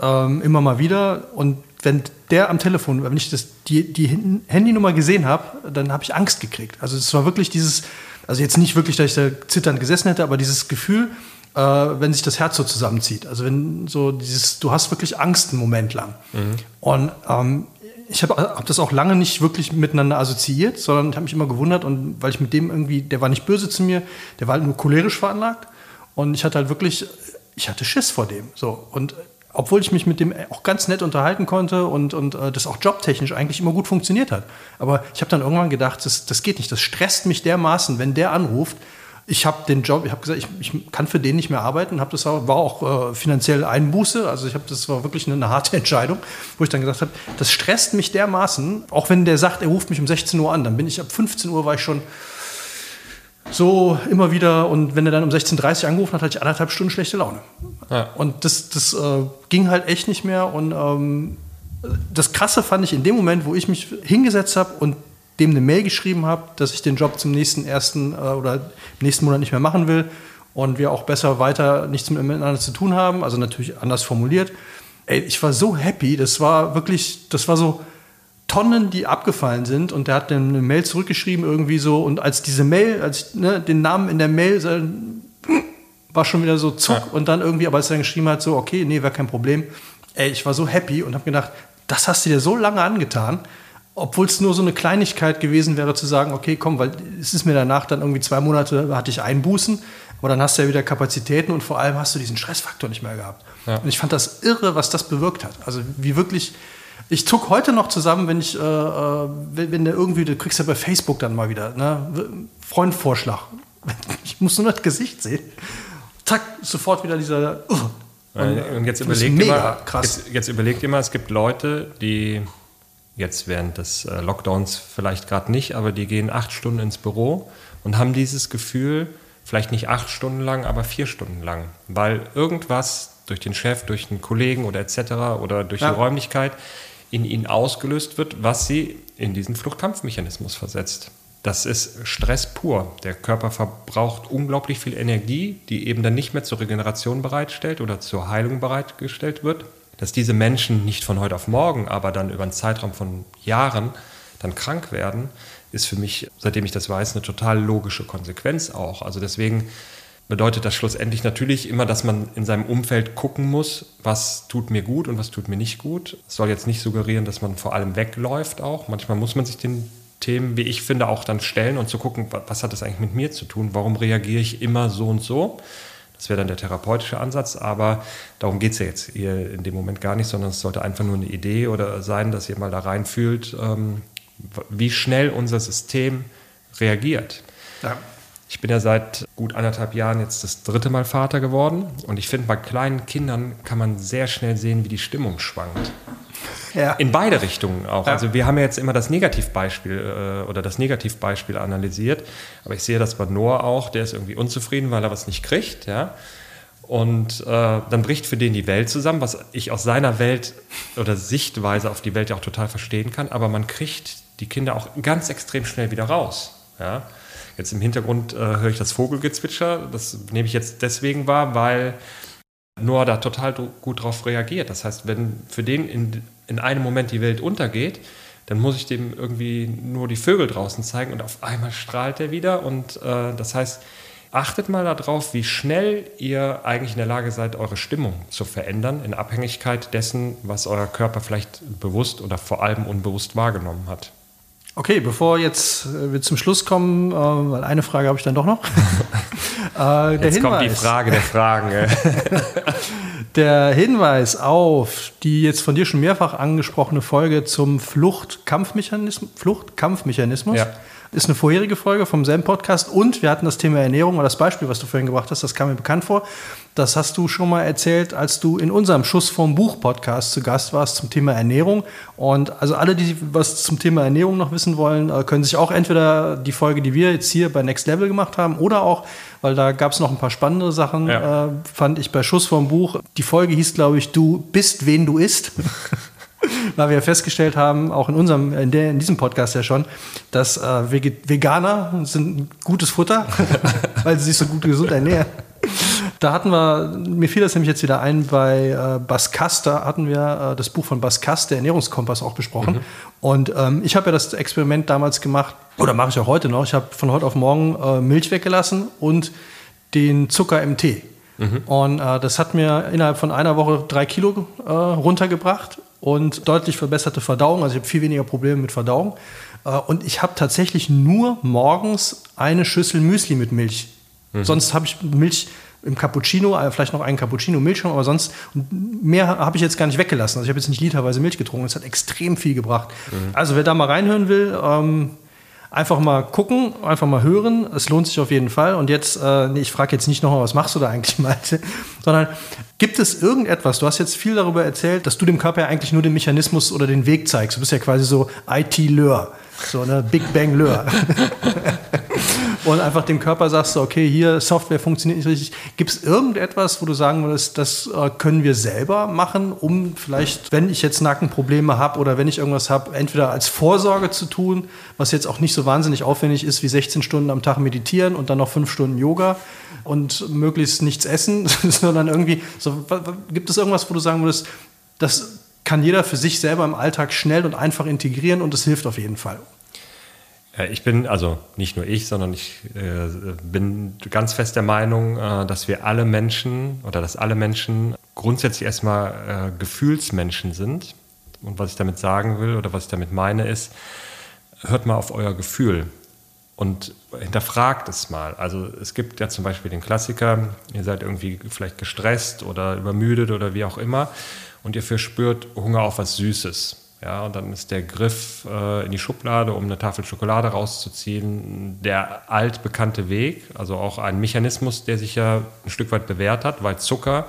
Speaker 1: äh, immer mal wieder. Und wenn der am Telefon, wenn ich das, die, die Handynummer gesehen habe, dann habe ich Angst gekriegt. Also es war wirklich dieses also jetzt nicht wirklich, dass ich da zitternd gesessen hätte, aber dieses Gefühl, äh, wenn sich das Herz so zusammenzieht. Also wenn so dieses, du hast wirklich Angst einen Moment lang. Mhm. Und ähm, ich habe hab das auch lange nicht wirklich miteinander assoziiert, sondern habe mich immer gewundert und weil ich mit dem irgendwie, der war nicht böse zu mir, der war halt nur cholerisch veranlagt und ich hatte halt wirklich, ich hatte Schiss vor dem. So und obwohl ich mich mit dem auch ganz nett unterhalten konnte und, und äh, das auch jobtechnisch eigentlich immer gut funktioniert hat. Aber ich habe dann irgendwann gedacht, das, das geht nicht, das stresst mich dermaßen, wenn der anruft. Ich habe den Job, ich habe gesagt, ich, ich, kann für den nicht mehr arbeiten, hab das auch, war auch äh, finanziell Einbuße, also ich habe das war wirklich eine, eine, harte (laughs) Entscheidung, wo ich dann gesagt habe, das stresst mich dermaßen, auch wenn der sagt, er ruft mich um 16 Uhr an, dann bin ich ab 15 Uhr war ich schon so immer wieder und wenn er dann um 16.30 Uhr angerufen hat, hatte ich anderthalb Stunden schlechte Laune. Ja. Und das, das äh, ging halt echt nicht mehr und ähm, das Krasse fand ich in dem Moment, wo ich mich hingesetzt habe und dem eine Mail geschrieben habe, dass ich den Job zum nächsten ersten äh, oder nächsten Monat nicht mehr machen will und wir auch besser weiter nichts miteinander zu tun haben, also natürlich anders formuliert. Ey, ich war so happy, das war wirklich, das war so, Tonnen, die abgefallen sind. Und der hat dann eine Mail zurückgeschrieben, irgendwie so. Und als diese Mail, als ich ne, den Namen in der Mail, war schon wieder so zuck. Ja. Und dann irgendwie, aber als er dann geschrieben hat, so, okay, nee, wäre kein Problem. Ey, ich war so happy und habe gedacht, das hast du dir so lange angetan. Obwohl es nur so eine Kleinigkeit gewesen wäre, zu sagen, okay, komm, weil es ist mir danach dann irgendwie zwei Monate, hatte ich Einbußen. Aber dann hast du ja wieder Kapazitäten und vor allem hast du diesen Stressfaktor nicht mehr gehabt. Ja. Und ich fand das irre, was das bewirkt hat. Also wie wirklich ich zuck heute noch zusammen, wenn ich, äh, äh, wenn, wenn der irgendwie, du kriegst ja bei Facebook dann mal wieder, ne, Freundvorschlag. (laughs) Ich muss nur das Gesicht sehen. Zack, sofort wieder dieser. Uh,
Speaker 2: und, und, jetzt überlegt mega krass. Jetzt, jetzt überlegt immer, es gibt Leute, die jetzt während des äh, Lockdowns vielleicht gerade nicht, aber die gehen acht Stunden ins Büro und haben dieses Gefühl, vielleicht nicht acht Stunden lang, aber vier Stunden lang, weil irgendwas durch den Chef, durch einen Kollegen oder etc. oder durch ja. die Räumlichkeit in ihnen ausgelöst wird, was sie in diesen Fluchtkampfmechanismus versetzt. Das ist Stress pur. Der Körper verbraucht unglaublich viel Energie, die eben dann nicht mehr zur Regeneration bereitstellt oder zur Heilung bereitgestellt wird. Dass diese Menschen nicht von heute auf morgen, aber dann über einen Zeitraum von Jahren dann krank werden, ist für mich, seitdem ich das weiß, eine total logische Konsequenz auch. Also deswegen bedeutet das schlussendlich natürlich immer, dass man in seinem Umfeld gucken muss, was tut mir gut und was tut mir nicht gut. Es soll jetzt nicht suggerieren, dass man vor allem wegläuft auch. Manchmal muss man sich den Themen, wie ich finde, auch dann stellen und zu gucken, was hat das eigentlich mit mir zu tun? Warum reagiere ich immer so und so? Das wäre dann der therapeutische Ansatz, aber darum geht es ja jetzt hier in dem Moment gar nicht, sondern es sollte einfach nur eine Idee oder sein, dass ihr mal da reinfühlt, ähm, wie schnell unser System reagiert. Ja. Ich bin ja seit gut anderthalb Jahren jetzt das dritte Mal Vater geworden und ich finde, bei kleinen Kindern kann man sehr schnell sehen, wie die Stimmung schwankt. Ja. In beide Richtungen auch. Ja. Also wir haben ja jetzt immer das Negativbeispiel äh, oder das Negativbeispiel analysiert, aber ich sehe das bei Noah auch, der ist irgendwie unzufrieden, weil er was nicht kriegt, ja. Und äh, dann bricht für den die Welt zusammen, was ich aus seiner Welt oder Sichtweise auf die Welt ja auch total verstehen kann, aber man kriegt die Kinder auch ganz extrem schnell wieder raus. Ja? Jetzt im Hintergrund äh, höre ich das Vogelgezwitscher. Das nehme ich jetzt deswegen wahr, weil Noah da total gut darauf reagiert. Das heißt, wenn für den in, in einem Moment die Welt untergeht, dann muss ich dem irgendwie nur die Vögel draußen zeigen und auf einmal strahlt er wieder. Und äh, das heißt, achtet mal darauf, wie schnell ihr eigentlich in der Lage seid, eure Stimmung zu verändern, in Abhängigkeit dessen, was euer Körper vielleicht bewusst oder vor allem unbewusst wahrgenommen hat.
Speaker 1: Okay, bevor jetzt äh, wir zum Schluss kommen, äh, weil eine Frage habe ich dann doch noch. (laughs)
Speaker 2: äh, jetzt Hinweis. kommt die Frage der Fragen. (laughs)
Speaker 1: Der Hinweis auf die jetzt von dir schon mehrfach angesprochene Folge zum Fluchtkampfmechanismus, Fluchtkampfmechanismus
Speaker 2: Ja.
Speaker 1: ist eine vorherige Folge vom selben Podcast und wir hatten das Thema Ernährung oder das Beispiel, was du vorhin gebracht hast, das kam mir bekannt vor. Das hast du schon mal erzählt, als du in unserem Schuss vom Buch Podcast zu Gast warst zum Thema Ernährung. Und also alle, die was zum Thema Ernährung noch wissen wollen, äh, können sich auch entweder die Folge, die wir jetzt hier bei Next Level gemacht haben, oder auch, weil da gab es noch ein paar spannende Sachen,
Speaker 2: Ja.
Speaker 1: äh, fand ich bei Schuss vom Buch. Die Folge hieß, glaube ich, Du bist, wen du isst. (laughs) weil wir festgestellt haben, auch in unserem, in, der, in diesem Podcast ja schon, dass äh, Veganer sind ein gutes Futter, (laughs) weil sie sich so gut gesund ernähren. Da hatten wir, mir fiel das nämlich jetzt wieder ein, bei äh, Baskas, da hatten wir äh, das Buch von Baskas, der Ernährungskompass, auch besprochen. Und ähm, ich habe ja das Experiment damals gemacht, oder mache ich auch heute noch. Ich habe von heute auf morgen äh, Milch weggelassen und den Zucker im Tee. Und äh, das hat mir innerhalb von einer Woche drei Kilo äh, runtergebracht und deutlich verbesserte Verdauung. Also ich habe viel weniger Probleme mit Verdauung. Äh, und ich habe tatsächlich nur morgens eine Schüssel Müsli mit Milch. Sonst habe ich Milch im Cappuccino, äh, vielleicht noch einen Cappuccino Milch schon, aber sonst mehr habe ich jetzt gar nicht weggelassen. Also ich habe jetzt nicht literweise Milch getrunken. Das hat extrem viel gebracht. Also wer da mal reinhören will, ähm, Einfach mal gucken, einfach mal hören. Es lohnt sich auf jeden Fall. Und jetzt, äh, nee, ich frage jetzt nicht nochmal, was machst du da eigentlich, (laughs) Malte? Sondern gibt es irgendetwas, du hast jetzt viel darüber erzählt, dass du dem Körper ja eigentlich nur den Mechanismus oder den Weg zeigst. Du bist ja quasi so IT-Lör, so eine Big Bang-Lör. (laughs) und einfach dem Körper sagst du, okay, hier Software funktioniert nicht richtig. Gibt es irgendetwas, wo du sagen würdest, das äh, können wir selber machen, um vielleicht, wenn ich jetzt Nackenprobleme habe oder wenn ich irgendwas habe, entweder als Vorsorge zu tun, was jetzt auch nicht so wahnsinnig aufwendig ist wie 16 Stunden am Tag meditieren und dann noch 5 Stunden Yoga und möglichst nichts essen, (laughs) sondern irgendwie, so, gibt es irgendwas, wo du sagen würdest, das kann jeder für sich selber im Alltag schnell und einfach integrieren und es hilft auf jeden Fall.
Speaker 2: Ja, Ich bin, also nicht nur ich, sondern ich äh, bin ganz fest der Meinung, äh, dass wir alle Menschen oder dass alle Menschen grundsätzlich erstmal äh, Gefühlsmenschen sind. Und was ich damit sagen will oder was ich damit meine ist, hört mal auf euer Gefühl und hinterfragt es mal. Also es gibt ja zum Beispiel den Klassiker, ihr seid irgendwie vielleicht gestresst oder übermüdet oder wie auch immer und ihr verspürt Hunger auf was Süßes. Ja, und dann ist der Griff äh, in die Schublade, um eine Tafel Schokolade rauszuziehen, der altbekannte Weg, also auch ein Mechanismus, der sich ja ein Stück weit bewährt hat, weil Zucker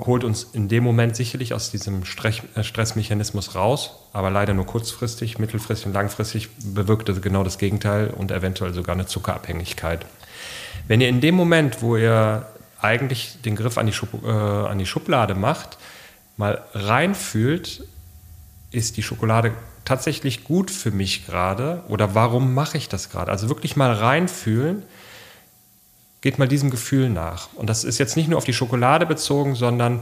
Speaker 2: holt uns in dem Moment sicherlich aus diesem äh, Stressmechanismus raus, aber leider nur kurzfristig, mittelfristig und langfristig bewirkt es genau das Gegenteil und eventuell sogar eine Zuckerabhängigkeit. Wenn ihr in dem Moment, wo ihr eigentlich den Griff an die, Schub, äh, an die Schublade macht, mal reinfühlt, ist die Schokolade tatsächlich gut für mich gerade oder warum mache ich das gerade? Also wirklich mal reinfühlen, geht mal diesem Gefühl nach. Und das ist jetzt nicht nur auf die Schokolade bezogen, sondern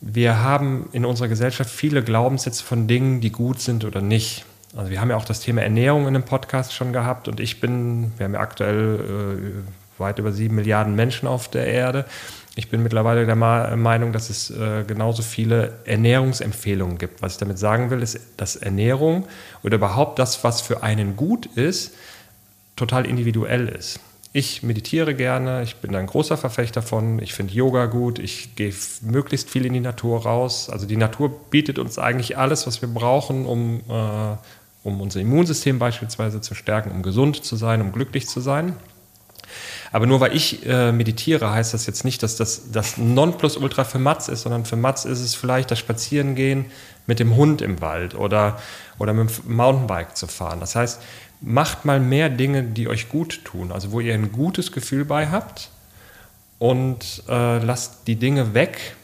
Speaker 2: wir haben in unserer Gesellschaft viele Glaubenssätze von Dingen, die gut sind oder nicht. Also wir haben ja auch das Thema Ernährung in dem Podcast schon gehabt und ich bin, wir haben ja aktuell äh, weit über sieben Milliarden Menschen auf der Erde. Ich bin mittlerweile der Meinung, dass es äh, genauso viele Ernährungsempfehlungen gibt. Was ich damit sagen will, ist, dass Ernährung oder überhaupt das, was für einen gut ist, total individuell ist. Ich meditiere gerne, ich bin ein großer Verfechter von, ich finde Yoga gut, ich gehe möglichst viel in die Natur raus. Also die Natur bietet uns eigentlich alles, was wir brauchen, um, äh, um unser Immunsystem beispielsweise zu stärken, um gesund zu sein, um glücklich zu sein. Aber nur weil ich äh, meditiere, heißt das jetzt nicht, dass das das Nonplusultra für Mats ist, sondern für Mats ist es vielleicht das Spazierengehen mit dem Hund im Wald oder, oder mit dem Mountainbike zu fahren. Das heißt, macht mal mehr Dinge, die euch gut tun, also wo ihr ein gutes Gefühl bei habt und äh, lasst die Dinge weg,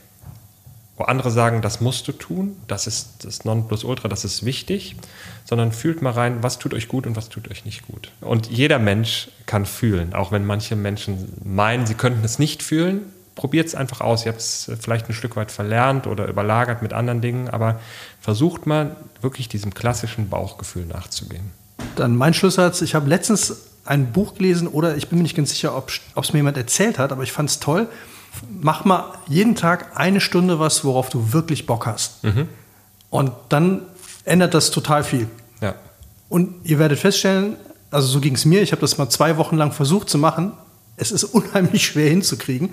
Speaker 2: wo andere sagen, das musst du tun, das ist das Nonplusultra, das ist wichtig, sondern fühlt mal rein, was tut euch gut und was tut euch nicht gut. Und jeder Mensch kann fühlen, auch wenn manche Menschen meinen, sie könnten es nicht fühlen. Probiert es einfach aus. Ihr habt es vielleicht ein Stück weit verlernt oder überlagert mit anderen Dingen, aber versucht mal wirklich diesem klassischen Bauchgefühl nachzugehen.
Speaker 1: Dann mein Schlusssatz, ich habe letztens ein Buch gelesen oder ich bin mir nicht ganz sicher, ob es mir jemand erzählt hat, aber ich fand es toll. Mach mal jeden Tag eine Stunde was, worauf du wirklich Bock hast. Und dann ändert das total viel.
Speaker 2: Ja.
Speaker 1: Und ihr werdet feststellen, also so ging es mir, ich habe das mal zwei Wochen lang versucht zu machen. Es ist (laughs) unheimlich schwer hinzukriegen,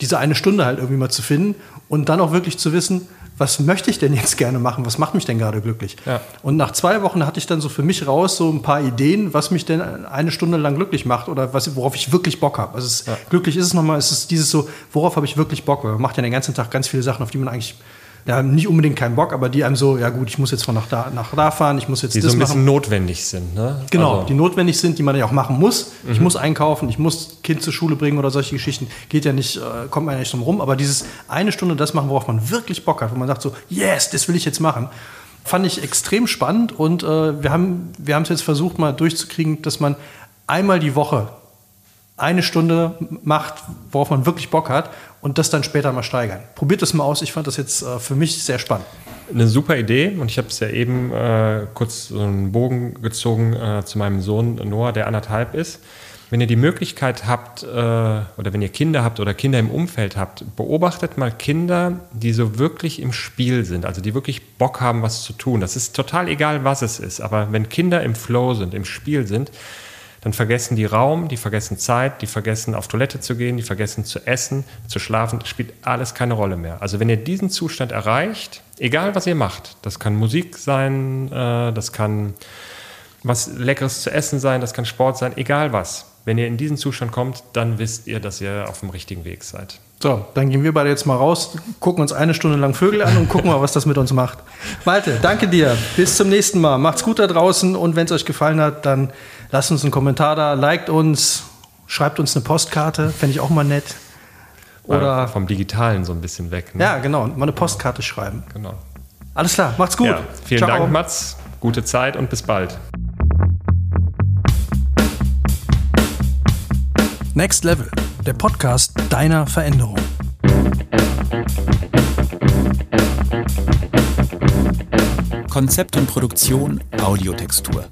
Speaker 1: diese eine Stunde halt irgendwie mal zu finden. und dann auch wirklich zu wissen, was möchte ich denn jetzt (laughs) gerne machen? Was macht mich denn gerade glücklich?
Speaker 2: Ja.
Speaker 1: Und nach zwei Wochen hatte ich dann so für mich raus so ein paar Ideen, was mich denn eine Stunde lang glücklich macht oder was, worauf ich wirklich Bock habe. Also es,
Speaker 2: Ja.
Speaker 1: glücklich ist es nochmal, es ist dieses so, worauf habe ich wirklich Bock? Weil man macht ja den ganzen Tag ganz viele Sachen, auf die man eigentlich ja, nicht unbedingt keinen Bock, aber die einem so, ja gut, ich muss jetzt von nach da, nach da fahren, ich muss jetzt
Speaker 2: Die so
Speaker 1: das
Speaker 2: ein
Speaker 1: machen.
Speaker 2: bisschen notwendig sind. Ne?
Speaker 1: Genau,
Speaker 2: Also, Mhm.
Speaker 1: die notwendig sind, die man ja auch machen muss. Ich muss einkaufen, ich muss Kind zur Schule bringen oder solche Geschichten. Geht ja nicht, äh, kommt man ja nicht drum rum. Aber dieses eine Stunde das machen, worauf man wirklich Bock hat, wo man sagt so, yes, das will ich jetzt machen, fand ich extrem spannend. Und äh, wir haben wir haben es jetzt versucht mal durchzukriegen, dass man einmal die Woche eine Stunde macht, worauf man wirklich Bock hat und das dann später mal steigern. Probiert das mal aus. Ich fand das jetzt äh, für mich sehr spannend.
Speaker 2: Eine super Idee und ich habe es ja eben äh, kurz so einen Bogen gezogen äh, zu meinem Sohn Noah, der anderthalb ist. Wenn ihr die Möglichkeit habt äh, oder wenn ihr Kinder habt oder Kinder im Umfeld habt, beobachtet mal Kinder, die so wirklich im Spiel sind, also die wirklich Bock haben, was zu tun. Das ist total egal, was es ist, aber wenn Kinder im Flow sind, im Spiel sind, dann vergessen die Raum, die vergessen Zeit, die vergessen auf Toilette zu gehen, die vergessen zu essen, zu schlafen, das spielt alles keine Rolle mehr. Also wenn ihr diesen Zustand erreicht, egal was ihr macht, das kann Musik sein, äh, das kann was Leckeres zu essen sein, das kann Sport sein, egal was. Wenn ihr in diesen Zustand kommt, dann wisst ihr, dass ihr auf dem richtigen Weg seid.
Speaker 1: So, dann gehen wir beide jetzt mal raus, gucken uns eine Stunde lang Vögel an und gucken mal, was das mit uns macht. Malte, danke dir. Bis zum nächsten Mal. Macht's gut da draußen und wenn es euch gefallen hat, dann lasst uns einen Kommentar da, liked uns, schreibt uns eine Postkarte, fände ich auch mal nett.
Speaker 2: Mal
Speaker 1: Oder,
Speaker 2: vom Digitalen so ein bisschen weg. Ne?
Speaker 1: ja, genau, mal eine Postkarte schreiben.
Speaker 2: genau.
Speaker 1: Alles klar, macht's gut.
Speaker 2: Ja, vielen
Speaker 1: Ciao.
Speaker 2: Dank, Mats. Gute Zeit und bis bald.
Speaker 1: Next Level, der Podcast deiner Veränderung.
Speaker 3: Konzept und Produktion Audiotextur.